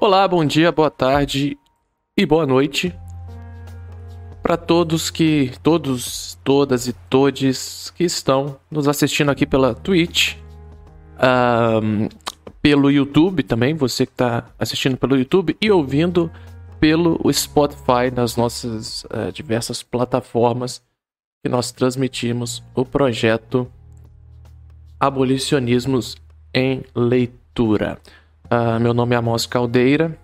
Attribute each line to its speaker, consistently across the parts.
Speaker 1: Olá, bom dia, boa tarde e boa noite para todos que todos, todas e todes que estão nos assistindo aqui pela Twitch, um, pelo YouTube também, você que está assistindo pelo YouTube e ouvindo pelo Spotify nas nossas uh, diversas plataformas que nós transmitimos o projeto Abolicionismos em Leitura. Uh, meu nome é Amos Caldeira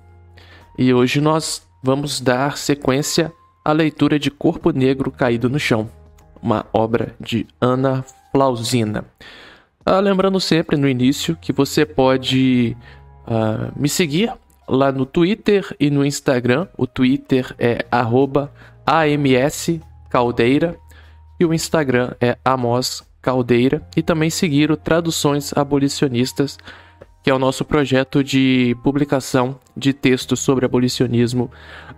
Speaker 1: e hoje nós vamos dar sequência à leitura de Corpo Negro Caído no Chão, uma obra de Ana Flausina. Uh, lembrando sempre no início que você pode uh, me seguir lá no Twitter e no Instagram. O Twitter é @amscaldeira e o Instagram é Amos Caldeira. E também seguir o Traduções Abolicionistas que é o nosso projeto de publicação de textos sobre abolicionismo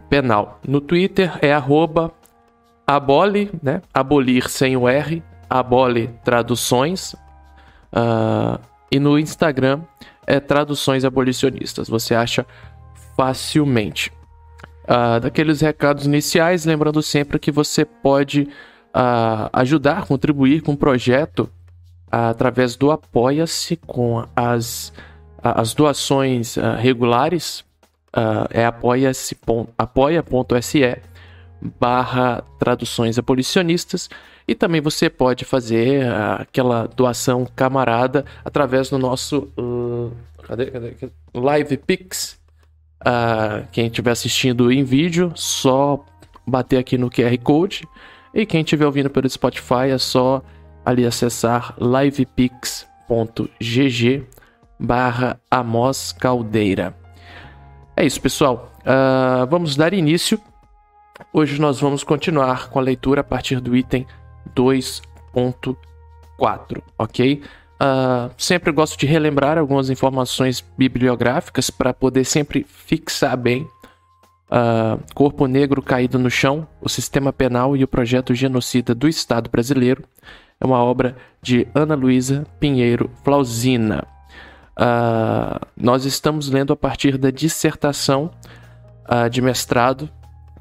Speaker 1: penal. No Twitter é abole, né? abolir sem o R, abole traduções. Uh, e no Instagram é traduções abolicionistas. Você acha facilmente. Uh, daqueles recados iniciais, lembrando sempre que você pode uh, ajudar, contribuir com o projeto através do Apoia-se com as as doações uh, regulares uh, é apoia.se apoia barra traduções abolicionistas e também você pode fazer uh, aquela doação camarada através do nosso cadê, cadê, cadê? Live Pix. quem estiver assistindo em vídeo, só bater aqui no QR Code. E quem estiver ouvindo pelo Spotify é só ali acessar livepix.gg barra Amos Caldeira. É isso, pessoal. Uh, vamos dar início. Hoje nós vamos continuar com a leitura a partir do item 2.4, ok? Uh, sempre gosto de relembrar algumas informações bibliográficas para poder sempre fixar bem Uh, Corpo Negro Caído no Chão, o Sistema Penal e o Projeto Genocida do Estado Brasileiro. É uma obra de Ana Luísa Pinheiro Flausina. Uh, nós estamos lendo a partir da dissertação uh, de mestrado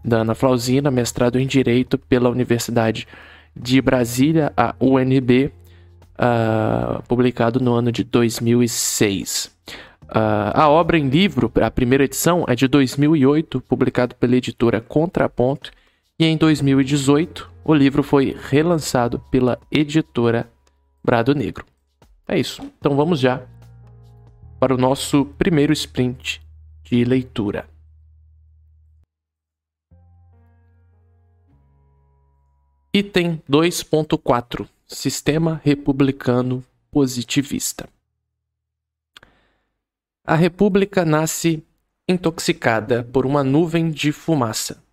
Speaker 1: da Ana Flausina, mestrado em Direito pela Universidade de Brasília, a UNB, uh, ah, publicado no ano de 2006. a obra em livro, a primeira edição, é de 2008, publicado pela editora Contraponto, e em 2018 o livro foi relançado pela editora Brado Negro. É isso. Então vamos já para o nosso primeiro sprint de leitura. Item 2.4 Sistema Republicano Positivista. A República nasce intoxicada por uma nuvem de fumaça.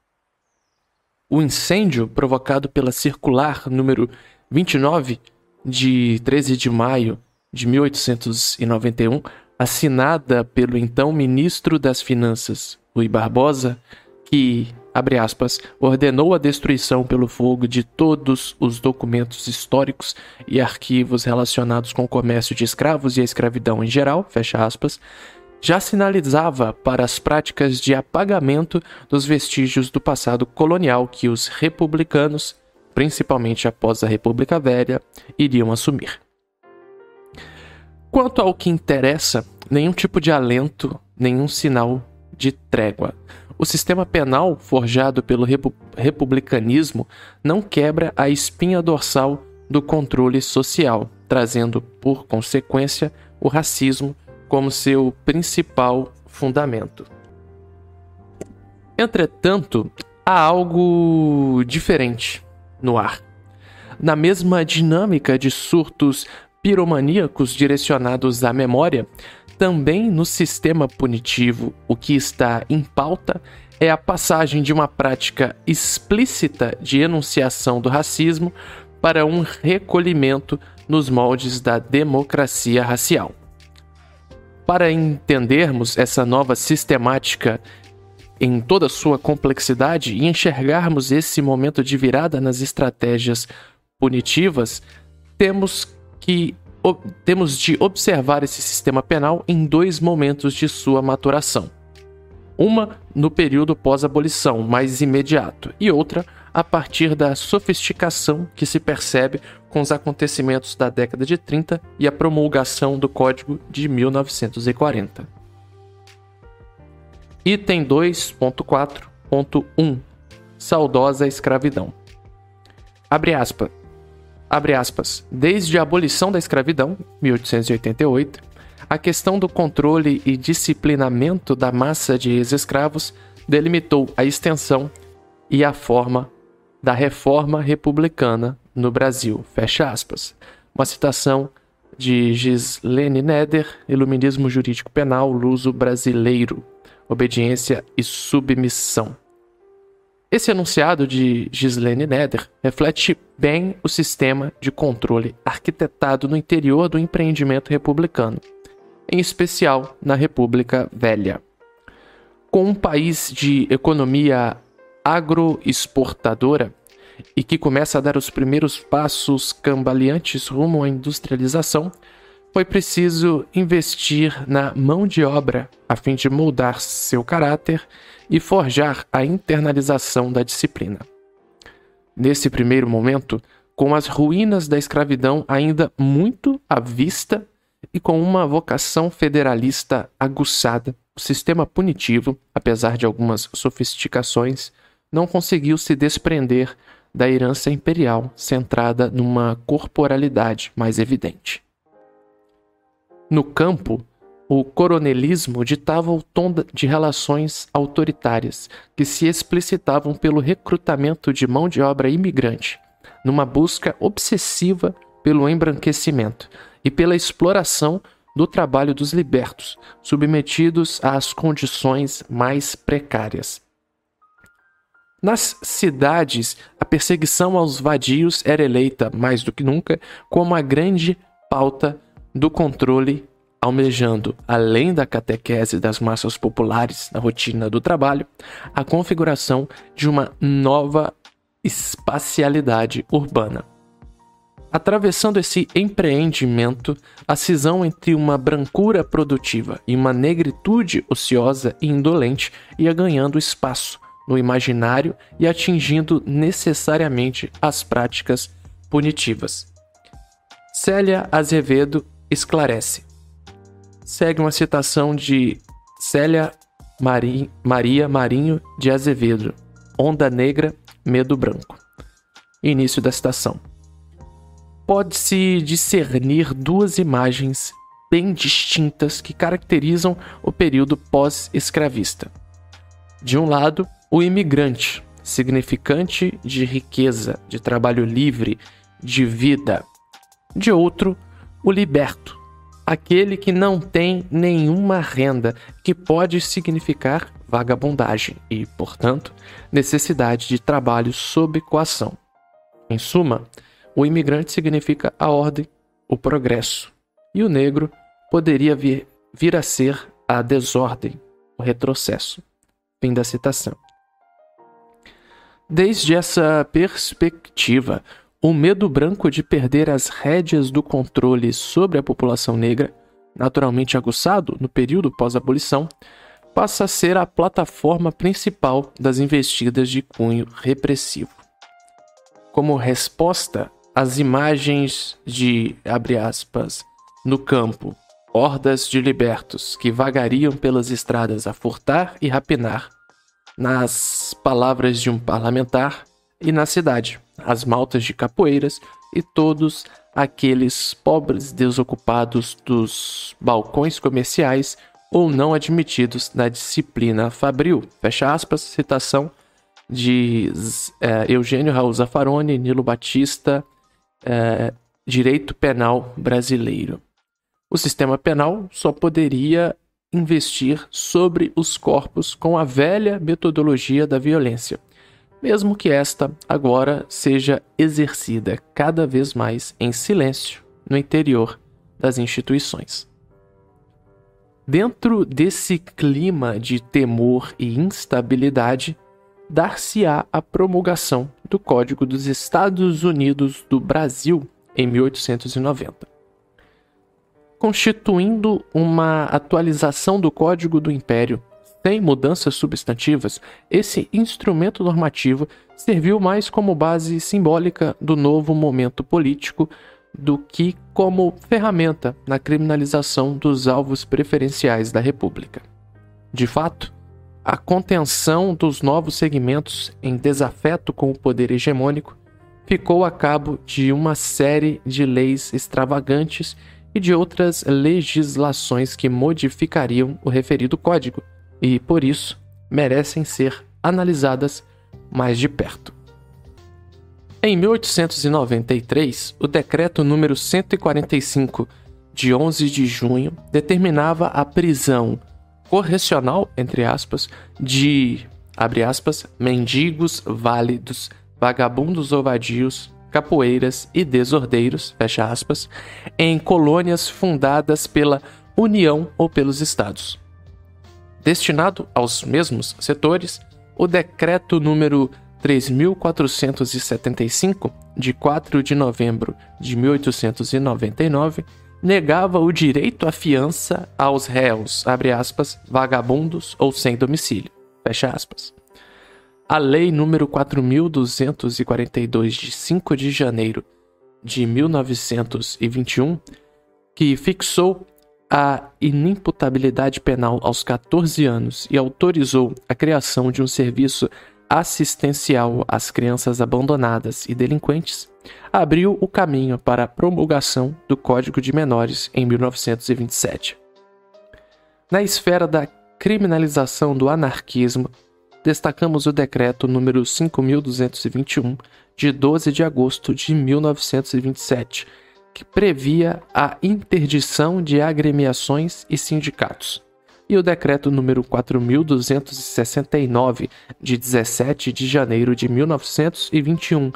Speaker 1: O incêndio provocado pela circular número 29 de 13 de maio de 1891 assinada pelo então ministro das Finanças, Rui Barbosa, que, abre aspas, ordenou a destruição pelo fogo de todos os documentos históricos e arquivos relacionados com o comércio de escravos e a escravidão em geral, fecha aspas, já sinalizava para as práticas de apagamento dos vestígios do passado colonial que os republicanos, principalmente após a República Velha, iriam assumir. Quanto ao que interessa, nenhum tipo de alento, nenhum sinal de trégua. O sistema penal forjado pelo repu republicanismo não quebra a espinha dorsal do controle social, trazendo, por consequência, o racismo como seu principal fundamento. Entretanto, há algo diferente no ar. Na mesma dinâmica de surtos piromaníacos direcionados à memória, também no sistema punitivo, o que está em pauta é a passagem de uma prática explícita de enunciação do racismo para um recolhimento nos moldes da democracia racial. Para entendermos essa nova sistemática em toda sua complexidade e enxergarmos esse momento de virada nas estratégias punitivas, temos que temos de observar esse sistema penal em dois momentos de sua maturação. Uma no período pós-abolição, mais imediato, e outra a partir da sofisticação que se percebe com os acontecimentos da década de 30 e a promulgação do Código de 1940. Item 2.4.1 Saudosa escravidão. Abre aspas. Abre aspas. Desde a abolição da escravidão, 1888, a questão do controle e disciplinamento da massa de ex-escravos delimitou a extensão e a forma da reforma republicana no Brasil. Fecha aspas. Uma citação de Gislene Neder, Iluminismo Jurídico Penal, Luso Brasileiro, Obediência e Submissão. Esse enunciado de Gislene Neder reflete bem o sistema de controle arquitetado no interior do empreendimento republicano, em especial na República Velha. Com um país de economia agroexportadora e que começa a dar os primeiros passos cambaleantes rumo à industrialização, foi preciso investir na mão de obra a fim de moldar seu caráter e forjar a internalização da disciplina. Nesse primeiro momento, com as ruínas da escravidão ainda muito à vista e com uma vocação federalista aguçada, o sistema punitivo, apesar de algumas sofisticações, não conseguiu se desprender da herança imperial centrada numa corporalidade mais evidente. No campo, o coronelismo ditava o tom de relações autoritárias que se explicitavam pelo recrutamento de mão de obra imigrante, numa busca obsessiva pelo embranquecimento e pela exploração do trabalho dos libertos, submetidos às condições mais precárias. Nas cidades, a perseguição aos vadios era eleita, mais do que nunca, como a grande pauta do controle, almejando, além da catequese das massas populares na rotina do trabalho, a configuração de uma nova espacialidade urbana. Atravessando esse empreendimento, a cisão entre uma brancura produtiva e uma negritude ociosa e indolente ia ganhando espaço no imaginário e atingindo necessariamente as práticas punitivas. Célia Azevedo esclarece. Segue uma citação de Célia Mari Maria Marinho de Azevedo, Onda Negra, Medo Branco. Início da citação. Pode-se discernir duas imagens bem distintas que caracterizam o período pós-escravista. De um lado, o imigrante, significante de riqueza, de trabalho livre, de vida. De outro, o liberto, aquele que não tem nenhuma renda, que pode significar vagabundagem e, portanto, necessidade de trabalho sob coação. Em suma, o imigrante significa a ordem, o progresso, e o negro poderia vir, vir a ser a desordem, o retrocesso. Fim da citação. Desde essa perspectiva, o medo branco de perder as rédeas do controle sobre a população negra, naturalmente aguçado no período pós-abolição, passa a ser a plataforma principal das investidas de cunho repressivo. Como resposta, as imagens de, abre aspas, no campo, hordas de libertos que vagariam pelas estradas a furtar e rapinar, nas palavras de um parlamentar, e na cidade, as maltas de capoeiras e todos aqueles pobres desocupados dos balcões comerciais ou não admitidos na disciplina fabril. Fecha aspas, citação de é, Eugênio Raul Zaffaroni, Nilo Batista, é, Direito Penal Brasileiro. O sistema penal só poderia investir sobre os corpos com a velha metodologia da violência, mesmo que esta agora seja exercida cada vez mais em silêncio no interior das instituições. Dentro desse clima de temor e instabilidade, dar-se-á a promulgação do Código dos Estados Unidos do Brasil em 1890 constituindo uma atualização do Código do Império, Sem mudanças substantivas, esse instrumento normativo serviu mais como base simbólica do novo momento político do que como ferramenta na criminalização dos alvos preferenciais da República. De fato, a contenção dos novos segmentos em desafeto com o poder hegemônico ficou a cabo de uma série de leis extravagantes e de outras legislações que modificariam o referido código e, por isso, merecem ser analisadas mais de perto. Em 1893, o decreto número 145 de 11 de junho determinava a prisão correcional, entre aspas, de, abre aspas, mendigos válidos, vagabundos ou vadios, capoeiras e desordeiros, fecha aspas, em colônias fundadas pela União ou pelos Estados. Destinado aos mesmos setores, o decreto número 3475, de 4 de novembro de 1899, negava o direito à fiança aos réus, aspas, vagabundos ou sem domicílio, fecha aspas. A Lei número 4242 de 5 de janeiro de 1921, que fixou a inimputabilidade penal aos 14 anos e autorizou a criação de um serviço assistencial às crianças abandonadas e delinquentes, abriu o caminho para a promulgação do Código de Menores em 1927. Na esfera da criminalização do anarquismo, destacamos o decreto número 5221 de 12 de agosto de 1927, que previa a interdição de agremiações e sindicatos, e o decreto número 4269 de 17 de janeiro de 1921,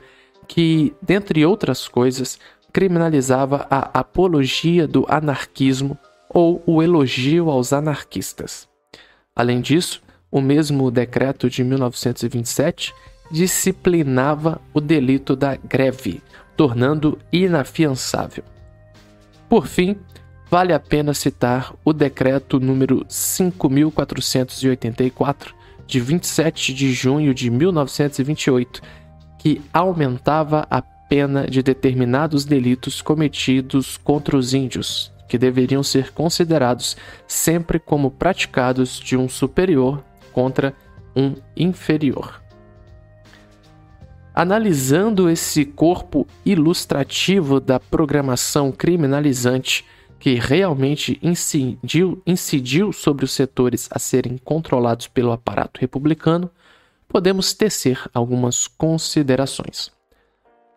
Speaker 1: que, dentre outras coisas, criminalizava a apologia do anarquismo ou o elogio aos anarquistas. Além disso, o mesmo decreto de 1927 disciplinava o delito da greve, tornando inafiançável. Por fim, vale a pena citar o decreto número 5484 de 27 de junho de 1928, que aumentava a pena de determinados delitos cometidos contra os índios, que deveriam ser considerados sempre como praticados de um superior contra um inferior. Analisando esse corpo ilustrativo da programação criminalizante que realmente incidiu, incidiu sobre os setores a serem controlados pelo aparato republicano, podemos tecer algumas considerações.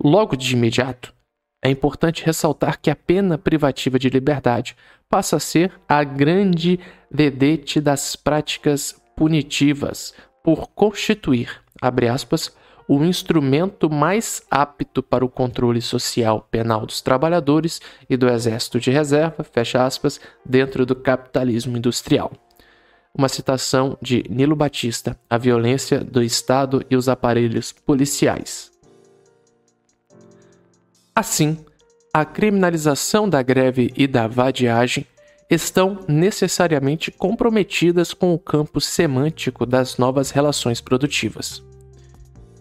Speaker 1: Logo de imediato, é importante ressaltar que a pena privativa de liberdade passa a ser a grande vedete das práticas punitivas por constituir, abre aspas, o instrumento mais apto para o controle social penal dos trabalhadores e do exército de reserva, fecha aspas, dentro do capitalismo industrial. Uma citação de Nilo Batista, A Violência do Estado e os Aparelhos Policiais. Assim, a criminalização da greve e da vadiagem estão necessariamente comprometidas com o campo semântico das novas relações produtivas.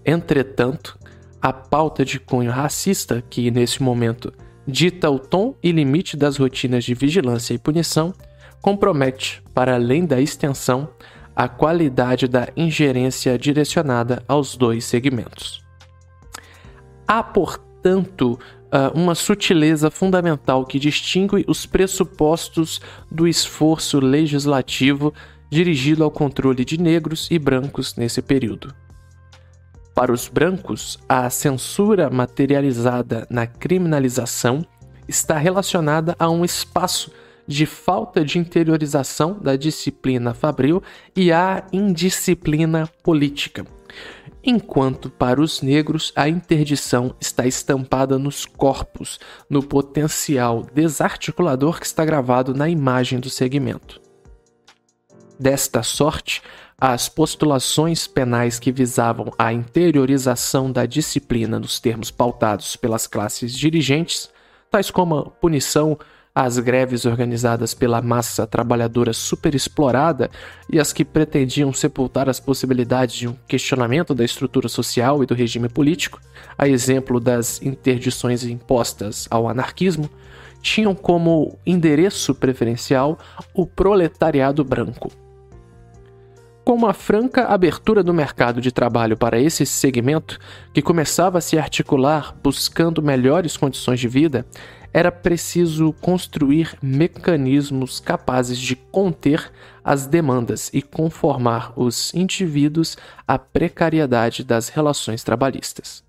Speaker 1: Entretanto, a pauta de cunho racista, que nesse momento dita o tom e limite das rotinas de vigilância e punição, compromete, para além da extensão, a qualidade da ingerência direcionada aos dois segmentos. Há, portanto, uh, uma sutileza fundamental que distingue os pressupostos do esforço legislativo dirigido ao controle de negros e brancos nesse período. Para os brancos, a censura materializada na criminalização está relacionada a um espaço de falta de interiorização da disciplina fabril e à indisciplina política enquanto para os negros a interdição está estampada nos corpos, no potencial desarticulador que está gravado na imagem do segmento. Desta sorte, as postulações penais que visavam a interiorização da disciplina nos termos pautados pelas classes dirigentes, tais como a punição as greves organizadas pela massa trabalhadora superexplorada e as que pretendiam sepultar as possibilidades de um questionamento da estrutura social e do regime político, a exemplo das interdições impostas ao anarquismo, tinham como endereço preferencial o proletariado branco. Com uma franca abertura do mercado de trabalho para esse segmento, que começava a se articular buscando melhores condições de vida, era preciso construir mecanismos capazes de conter as demandas e conformar os indivíduos à precariedade das relações trabalhistas.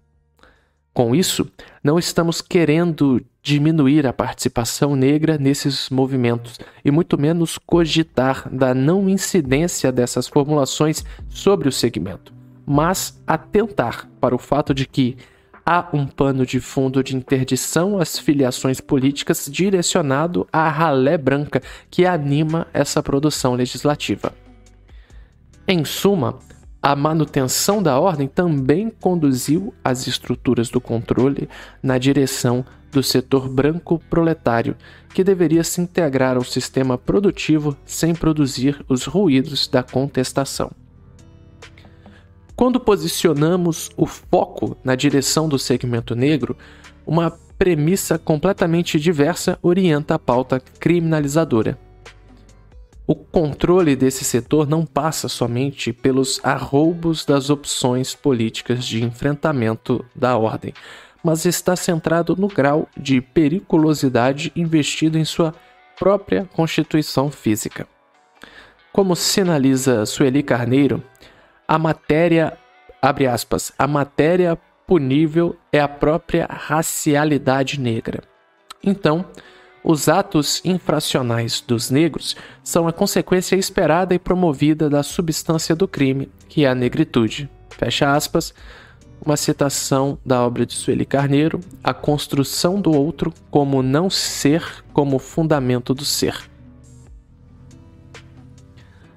Speaker 1: Com isso, não estamos querendo diminuir a participação negra nesses movimentos e muito menos cogitar da não incidência dessas formulações sobre o segmento, mas atentar para o fato de que há um pano de fundo de interdição às filiações políticas direcionado à ralé branca que anima essa produção legislativa. Em suma, a manutenção da ordem também conduziu as estruturas do controle na direção do setor branco proletário, que deveria se integrar ao sistema produtivo sem produzir os ruídos da contestação. Quando posicionamos o foco na direção do segmento negro, uma premissa completamente diversa orienta a pauta criminalizadora. O controle desse setor não passa somente pelos arroubos das opções políticas de enfrentamento da ordem, mas está centrado no grau de periculosidade investido em sua própria constituição física. Como sinaliza Sueli Carneiro, a matéria, abre aspas, a matéria punível é a própria racialidade negra. Então, os atos infracionais dos negros são a consequência esperada e promovida da substância do crime, que é a negritude. Fecha aspas, uma citação da obra de Sueli Carneiro, A Construção do Outro como Não Ser como Fundamento do Ser.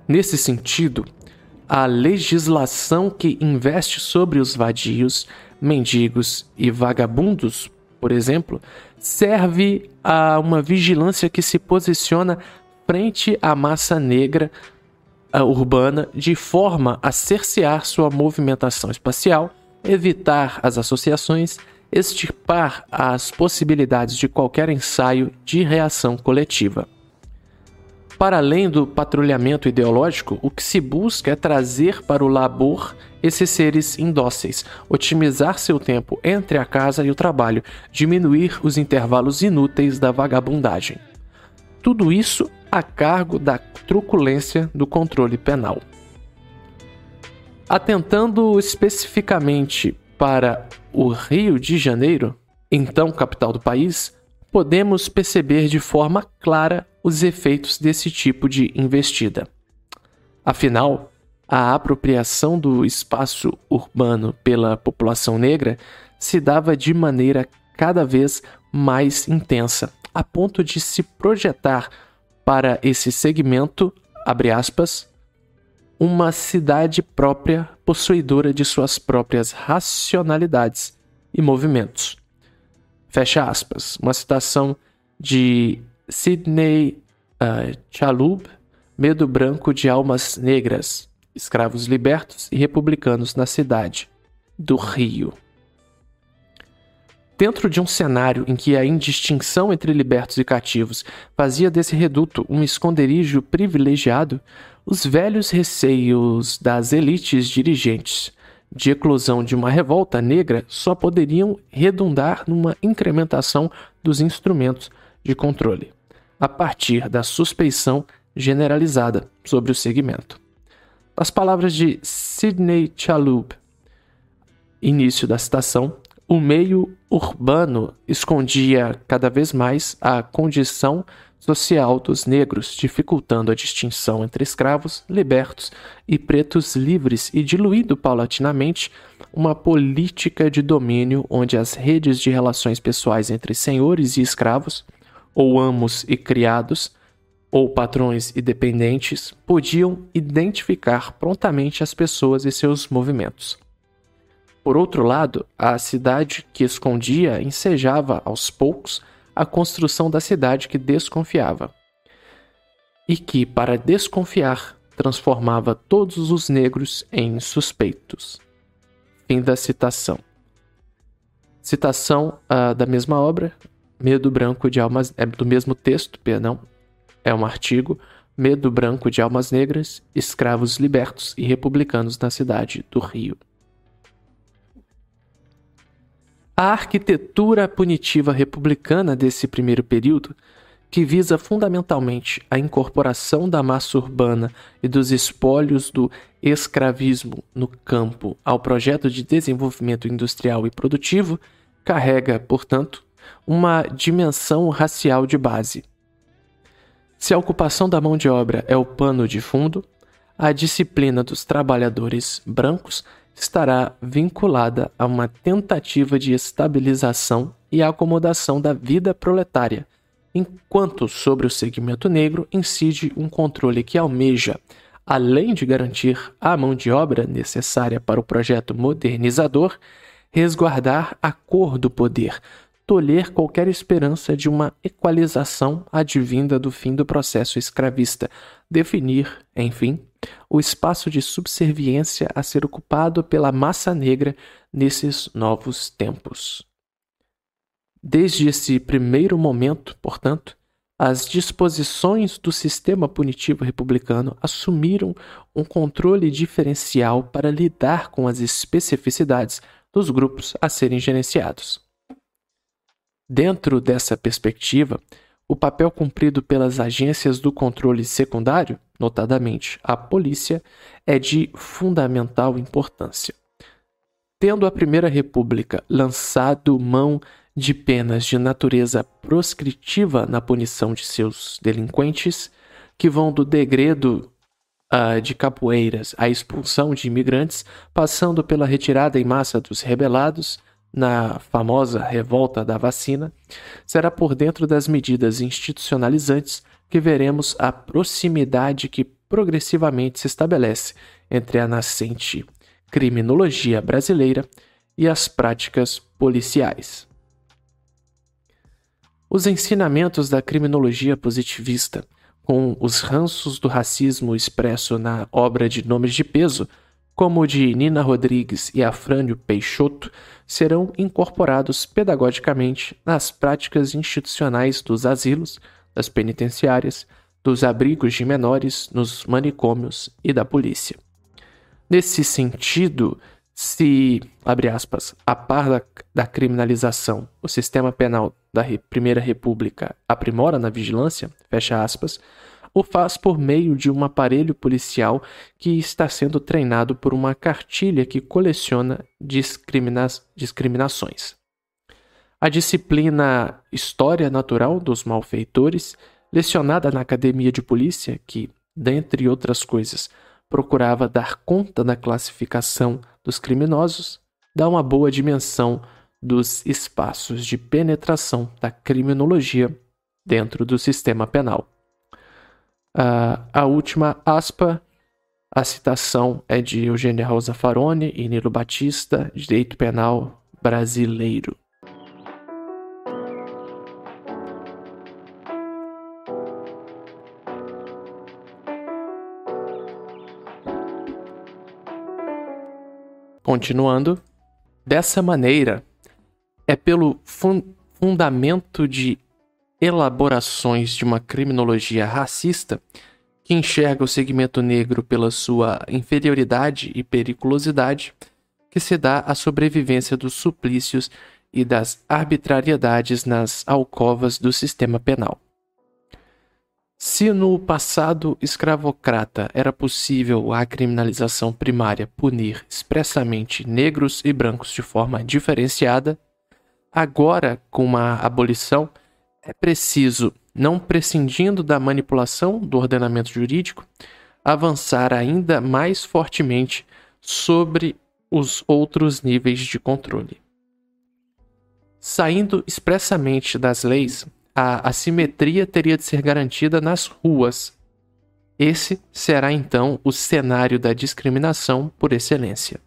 Speaker 1: Nesse sentido, a legislação que investe sobre os vadios, mendigos e vagabundos, por exemplo, serve a uma vigilância que se posiciona frente à massa negra uh, urbana de forma a cercear sua movimentação espacial, evitar as associações, extirpar as possibilidades de qualquer ensaio de reação coletiva. Para além do patrulhamento ideológico, o que se busca é trazer para o labor esses seres indóceis, otimizar seu tempo entre a casa e o trabalho, diminuir os intervalos inúteis da vagabundagem. Tudo isso a cargo da truculência do controle penal. Atentando especificamente para o Rio de Janeiro, então capital do país, podemos perceber de forma clara os efeitos desse tipo de investida. Afinal, a apropriação do espaço urbano pela população negra se dava de maneira cada vez mais intensa, a ponto de se projetar para esse segmento, aspas, uma cidade própria possuidora de suas próprias racionalidades e movimentos. Fecha aspas. Uma citação de Sidney uh, Chalub, Medo Branco de Almas Negras, Escravos Libertos e Republicanos na Cidade do Rio. Dentro de um cenário em que a indistinção entre libertos e cativos fazia desse reduto um esconderijo privilegiado, os velhos receios das elites dirigentes de eclosão de uma revolta negra só poderiam redundar numa incrementação dos instrumentos de controle, a partir da suspeição generalizada sobre o segmento. As palavras de Sidney Chalub, início da citação, o meio urbano escondia cada vez mais a condição social dos negros, dificultando a distinção entre escravos, libertos e pretos livres e diluindo paulatinamente uma política de domínio onde as redes de relações pessoais entre senhores e escravos, ou amos e criados, ou patrões e dependentes, podiam identificar prontamente as pessoas e seus movimentos. Por outro lado, a cidade que escondia ensejava aos poucos a construção da cidade que desconfiava. E que, para desconfiar, transformava todos os negros em suspeitos. Fim da citação. Citação uh, da mesma obra, Medo Branco de Almas. É do mesmo texto, perdão. É um artigo. Medo Branco de Almas Negras, Escravos Libertos e Republicanos na Cidade do Rio. A arquitetura punitiva republicana desse primeiro período que visa fundamentalmente a incorporação da massa urbana e dos espólios do escravismo no campo ao projeto de desenvolvimento industrial e produtivo, carrega, portanto, uma dimensão racial de base. Se a ocupação da mão de obra é o pano de fundo, a disciplina dos trabalhadores brancos estará vinculada a uma tentativa de estabilização e acomodação da vida proletária enquanto sobre o segmento negro incide um controle que almeja, além de garantir a mão de obra necessária para o projeto modernizador, resguardar a cor do poder, tolher qualquer esperança de uma equalização advinda do fim do processo escravista, definir, enfim, o espaço de subserviência a ser ocupado pela massa negra nesses novos tempos. Desde esse primeiro momento, portanto, as disposições do sistema punitivo republicano assumiram um controle diferencial para lidar com as especificidades dos grupos a serem gerenciados. Dentro dessa perspectiva, o papel cumprido pelas agências do controle secundário, notadamente a polícia, é de fundamental importância. Tendo a Primeira República lançado mão de penas de natureza proscritiva na punição de seus delinquentes, que vão do degredo uh, de capoeiras à expulsão de imigrantes, passando pela retirada em massa dos rebelados na famosa revolta da vacina, será por dentro das medidas institucionalizantes que veremos a proximidade que progressivamente se estabelece entre a nascente criminologia brasileira e as práticas policiais. Os ensinamentos da criminologia positivista, com os ranços do racismo expresso na obra de nomes de peso, como o de Nina Rodrigues e Afrânio Peixoto, serão incorporados pedagogicamente nas práticas institucionais dos asilos, das penitenciárias, dos abrigos de menores, nos manicômios e da polícia. Nesse sentido, se, abre aspas, a par da, da criminalização, o sistema penal da Primeira República aprimora na vigilância, fecha aspas, o faz por meio de um aparelho policial que está sendo treinado por uma cartilha que coleciona discrimina discriminações. A disciplina História Natural dos Malfeitores, lecionada na Academia de Polícia, que, dentre outras coisas, procurava dar conta da classificação dos criminosos, dá uma boa dimensão dos espaços de penetração da criminologia dentro do sistema penal. Uh, a última aspa, a citação é de Eugênia Rosa Farone e Nilo Batista, Direito Penal Brasileiro. Continuando, dessa maneira, é pelo fun fundamento de elaborações de uma criminologia racista que enxerga o segmento negro pela sua inferioridade e periculosidade que se dá a sobrevivência dos suplícios e das arbitrariedades nas alcovas do sistema penal. Se no passado escravocrata era possível a criminalização primária punir expressamente negros e brancos de forma diferenciada, agora, com uma abolição, é preciso, não prescindindo da manipulação do ordenamento jurídico, avançar ainda mais fortemente sobre os outros níveis de controle. Saindo expressamente das leis, a assimetria teria de ser garantida nas ruas. Esse será então o cenário da discriminação por excelência.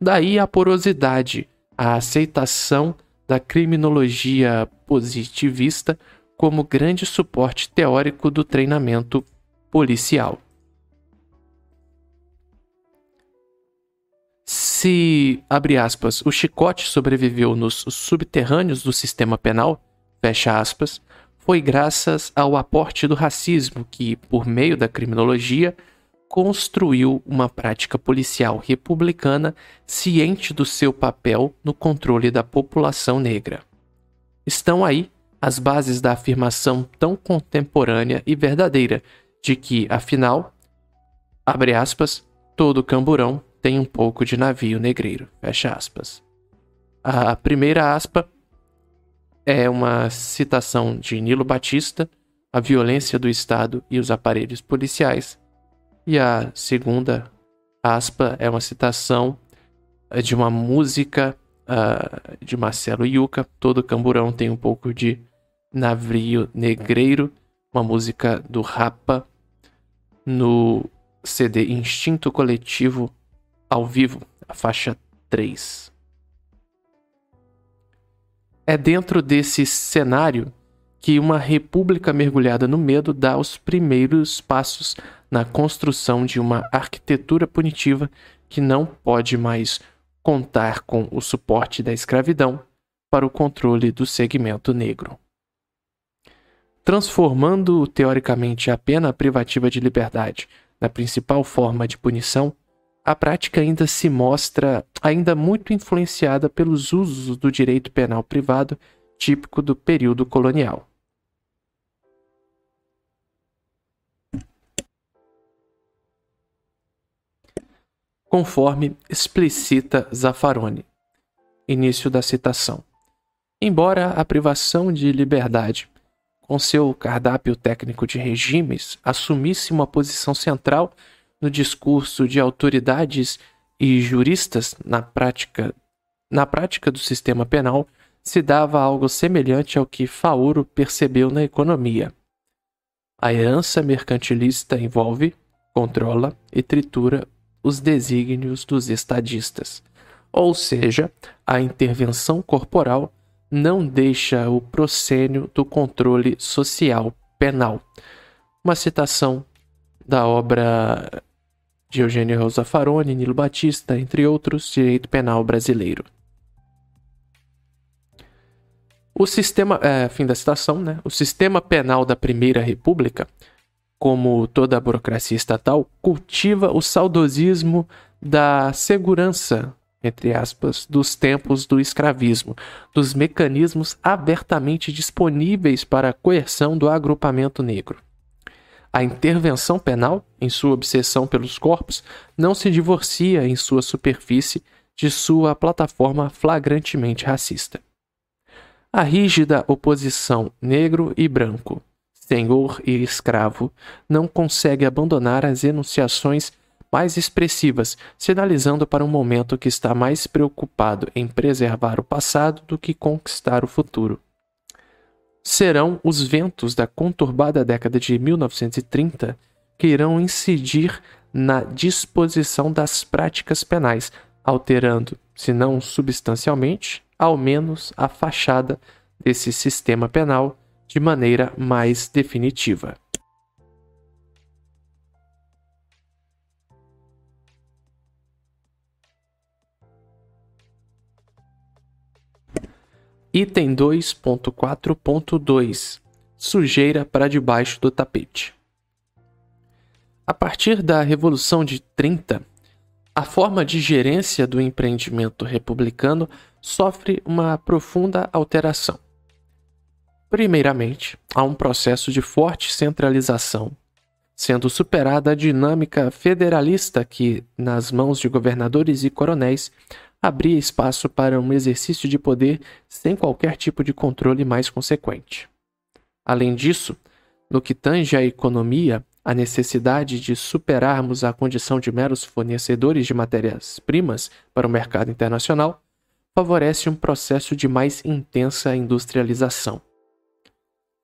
Speaker 1: Daí a porosidade, a aceitação da criminologia positivista como grande suporte teórico do treinamento policial. Se, abre aspas, o chicote sobreviveu nos subterrâneos do sistema penal, fecha aspas, foi graças ao aporte do racismo que, por meio da criminologia, construiu uma prática policial republicana ciente do seu papel no controle da população negra. Estão aí as bases da afirmação tão contemporânea e verdadeira de que, afinal, abre aspas, todo camburão tem um pouco de navio negreiro, fecha aspas. A primeira aspa é uma citação de Nilo Batista, A Violência do Estado e os Aparelhos Policiais, e a segunda aspa é uma citação eh, de uma música uh, de Marcelo Yuca, Todo Camburão tem um pouco de navio negreiro, uma música do Rapa, no CD Instinto Coletivo ao vivo, a faixa 3. É dentro desse cenário que uma república mergulhada no medo dá os primeiros passos na construção de uma arquitetura punitiva que não pode mais contar com o suporte da escravidão para o controle do segmento negro. Transformando teoricamente a pena privativa de liberdade na principal forma de punição, a prática ainda se mostra ainda muito influenciada pelos usos do direito penal privado típico do período colonial. Conforme explicita Zaffaroni. Início da citação. Embora a privação de liberdade, com seu cardápio técnico de regimes, assumisse uma posição central no discurso de autoridades e juristas na prática, na prática do sistema penal se dava algo semelhante ao que Fauro percebeu na economia. A herança mercantilista envolve, controla e tritura os desígnios dos estadistas, ou seja, a intervenção corporal não deixa o proscênio do controle social penal. Uma citação da obra de Eugênio Rosa Faroni, Nilo Batista, entre outros, Direito Penal Brasileiro. O sistema, é, fim da citação, né? O sistema penal da Primeira República, como toda a burocracia estatal, cultiva o saudosismo da segurança, entre aspas, dos tempos do escravismo, dos mecanismos abertamente disponíveis para a coerção do agrupamento negro. A intervenção penal, em sua obsessão pelos corpos, não se divorcia em sua superfície de sua plataforma flagrantemente racista. A rígida oposição negro e branco, senhor e escravo, não consegue abandonar as enunciações mais expressivas, sinalizando para um momento que está mais preocupado em preservar o passado do que conquistar o futuro. Serão os ventos da conturbada década de 1930 que irão incidir na disposição das práticas penais, alterando, se não substancialmente, ao menos a fachada desse sistema penal de maneira mais definitiva. Item 2.4.2 Sujeira para debaixo do tapete. A partir da Revolução de 30, a forma de gerência do empreendimento republicano sofre uma profunda alteração. Primeiramente, há um processo de forte centralização, sendo superada a dinâmica federalista que, nas mãos de governadores e coronéis, abria espaço para um exercício de poder sem qualquer tipo de controle mais consequente. Além disso, no que tange à economia, a necessidade de superarmos a condição de meros fornecedores de matérias-primas para o mercado internacional favorece um processo de mais intensa industrialização.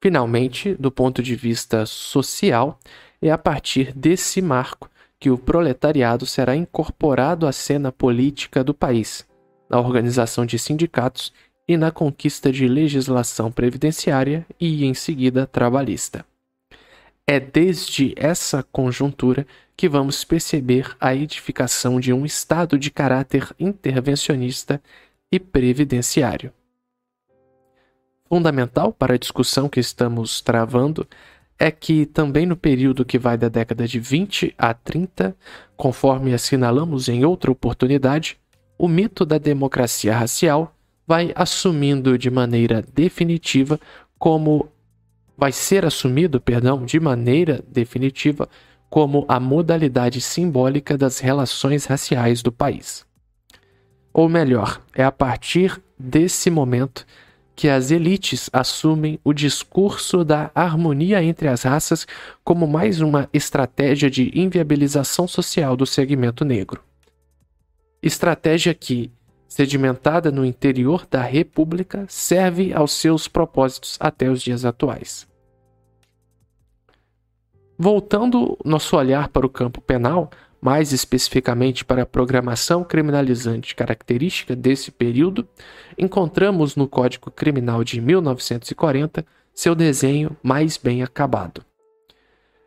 Speaker 1: Finalmente, do ponto de vista social, é a partir desse marco que o proletariado será incorporado à cena política do país, na organização de sindicatos e na conquista de legislação previdenciária e, em seguida, trabalhista. É desde essa conjuntura que vamos perceber a edificação de um Estado de caráter intervencionista e previdenciário. Fundamental para a discussão que estamos travando é que também no período que vai da década de 20 a 30, conforme assinalamos em outra oportunidade, o mito da democracia racial vai assumindo de maneira definitiva como vai ser assumido, perdão, de maneira definitiva como a modalidade simbólica das relações raciais do país. Ou melhor, é a partir desse momento que as elites assumem o discurso da harmonia entre as raças como mais uma estratégia de inviabilização social do segmento negro. Estratégia que, sedimentada no interior da República, serve aos seus propósitos até os dias atuais. Voltando nosso olhar para o campo penal, mais especificamente para a programação criminalizante característica desse período, encontramos no Código Criminal de 1940 seu desenho mais bem acabado.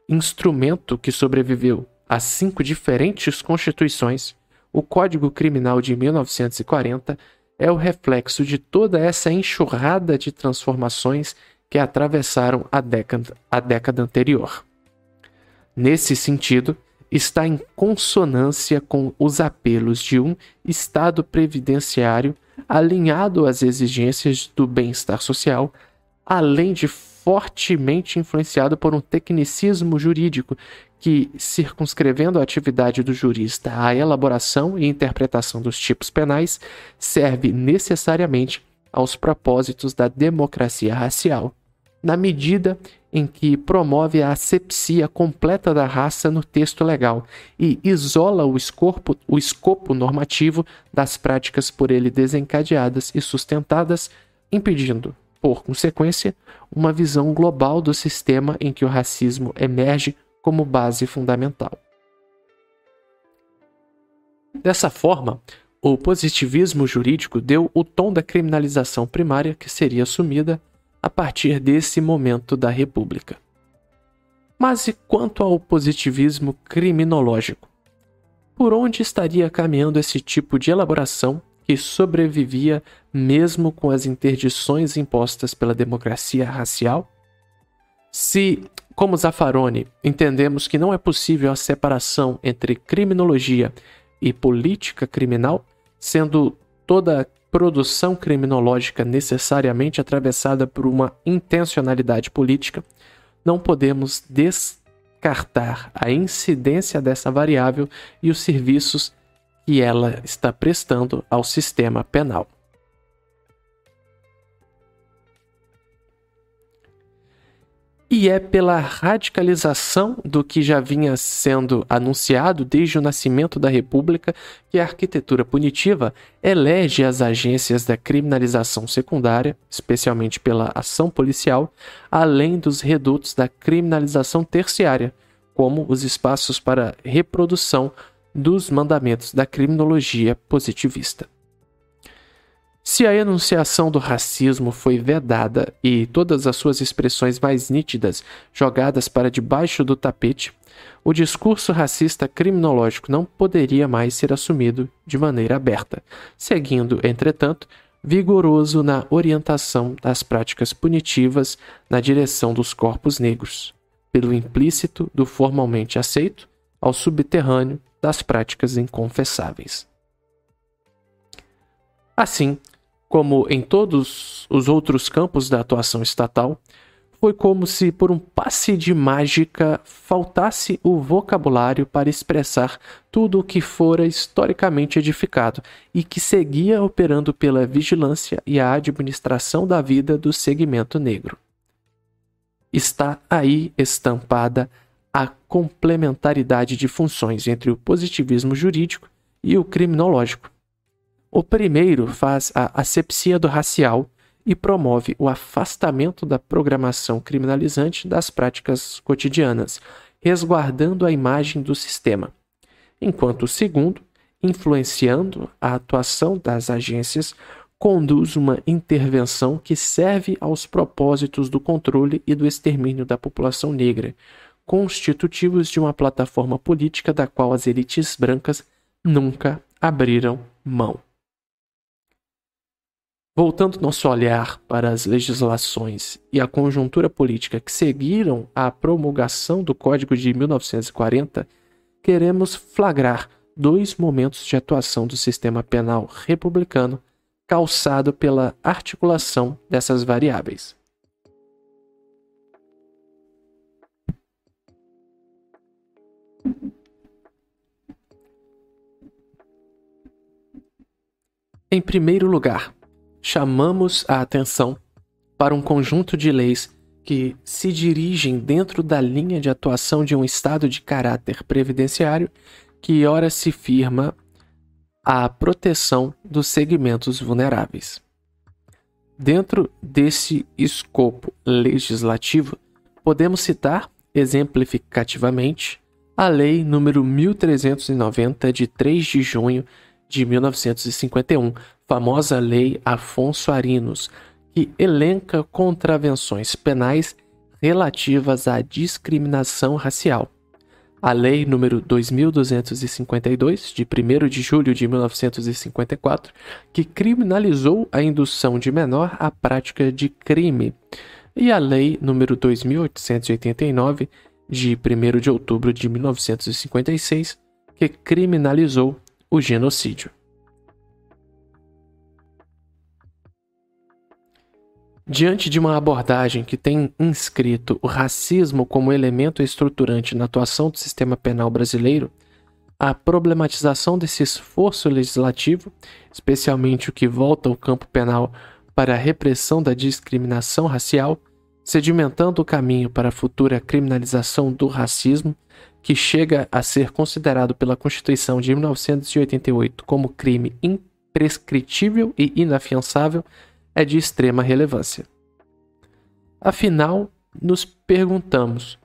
Speaker 1: Instrumento que sobreviveu a cinco diferentes constituições, o Código Criminal de 1940 é o reflexo de toda essa enxurrada de transformações que atravessaram a década, a década anterior. Nesse sentido, está em consonância com os apelos de um Estado previdenciário alinhado às exigências do bem-estar social, além de fortemente influenciado por um tecnicismo jurídico que, circunscrevendo a atividade do jurista à elaboração e interpretação dos tipos penais, serve necessariamente aos propósitos da democracia racial, na medida em que promove a asepsia completa da raça no texto legal e isola o escopo, o escopo normativo das práticas por ele desencadeadas e sustentadas, impedindo, por consequência, uma visão global do sistema em que o racismo emerge como base fundamental. Dessa forma, o positivismo jurídico deu o tom da criminalização primária que seria assumida a partir desse momento da República. Mas e quanto ao positivismo criminológico? Por onde estaria caminhando esse tipo de elaboração que sobrevivia mesmo com as interdições impostas pela democracia racial? Se, como Zaffaroni, entendemos que não é possível a separação entre criminologia e política criminal, sendo toda produção criminológica necessariamente atravessada por uma intencionalidade política, não podemos descartar a incidência dessa variável e os serviços que ela está prestando ao sistema penal. E é pela radicalização do que já vinha sendo anunciado desde o nascimento da República que a arquitetura punitiva elege as agências da criminalização secundária, especialmente pela ação policial, além dos redutos da criminalização terciária, como os espaços para reprodução dos mandamentos da criminologia positivista. Se a enunciação do racismo foi vedada e todas as suas expressões mais nítidas jogadas para debaixo do tapete, o discurso racista criminológico não poderia mais ser assumido de maneira aberta, seguindo, entretanto, vigoroso na orientação das práticas punitivas na direção dos corpos negros, pelo implícito do formalmente aceito ao subterrâneo das práticas inconfessáveis. Assim, como em todos os outros campos da atuação estatal, foi como se por um passe de mágica faltasse o vocabulário para expressar tudo o que fora historicamente edificado e que seguia operando pela vigilância e a administração da vida do segmento negro. Está aí estampada a complementaridade de funções entre o positivismo jurídico e o criminológico, o primeiro faz a asepsia do racial e promove o afastamento da programação criminalizante das práticas cotidianas, resguardando a imagem do sistema, enquanto o segundo, influenciando a atuação das agências, conduz uma intervenção que serve aos propósitos do controle e do extermínio da população negra, constitutivos de uma plataforma política da qual as elites brancas nunca abriram mão. Voltando nosso olhar para as legislações e a conjuntura política que seguiram a promulgação do Código de 1940, queremos flagrar dois momentos de atuação do sistema penal republicano calçado pela articulação dessas variáveis. Em primeiro lugar, chamamos a atenção para um conjunto de leis que se dirigem dentro da linha de atuação de um Estado de caráter previdenciário que ora se firma a proteção dos segmentos vulneráveis. Dentro desse escopo legislativo, podemos citar, exemplificativamente, a Lei nº 1390 de 3 de junho de 1951, famosa Lei Afonso Arinos, que elenca contravenções penais relativas à discriminação racial, a Lei número 2252, de 1 de julho de 1954, que criminalizou a indução de menor à prática de crime, e a Lei número 2889, de 1 de outubro de 1956, que criminalizou o genocídio. Diante de uma abordagem que tem inscrito o racismo como elemento estruturante na atuação do sistema penal brasileiro, a problematização desse esforço legislativo, especialmente o que volta ao campo penal para a repressão da discriminação racial, sedimentando o caminho para a futura criminalização do racismo, que chega a ser considerado pela Constituição de 1988 como crime imprescritível e inafiançável, é de extrema relevância. Afinal, nos perguntamos: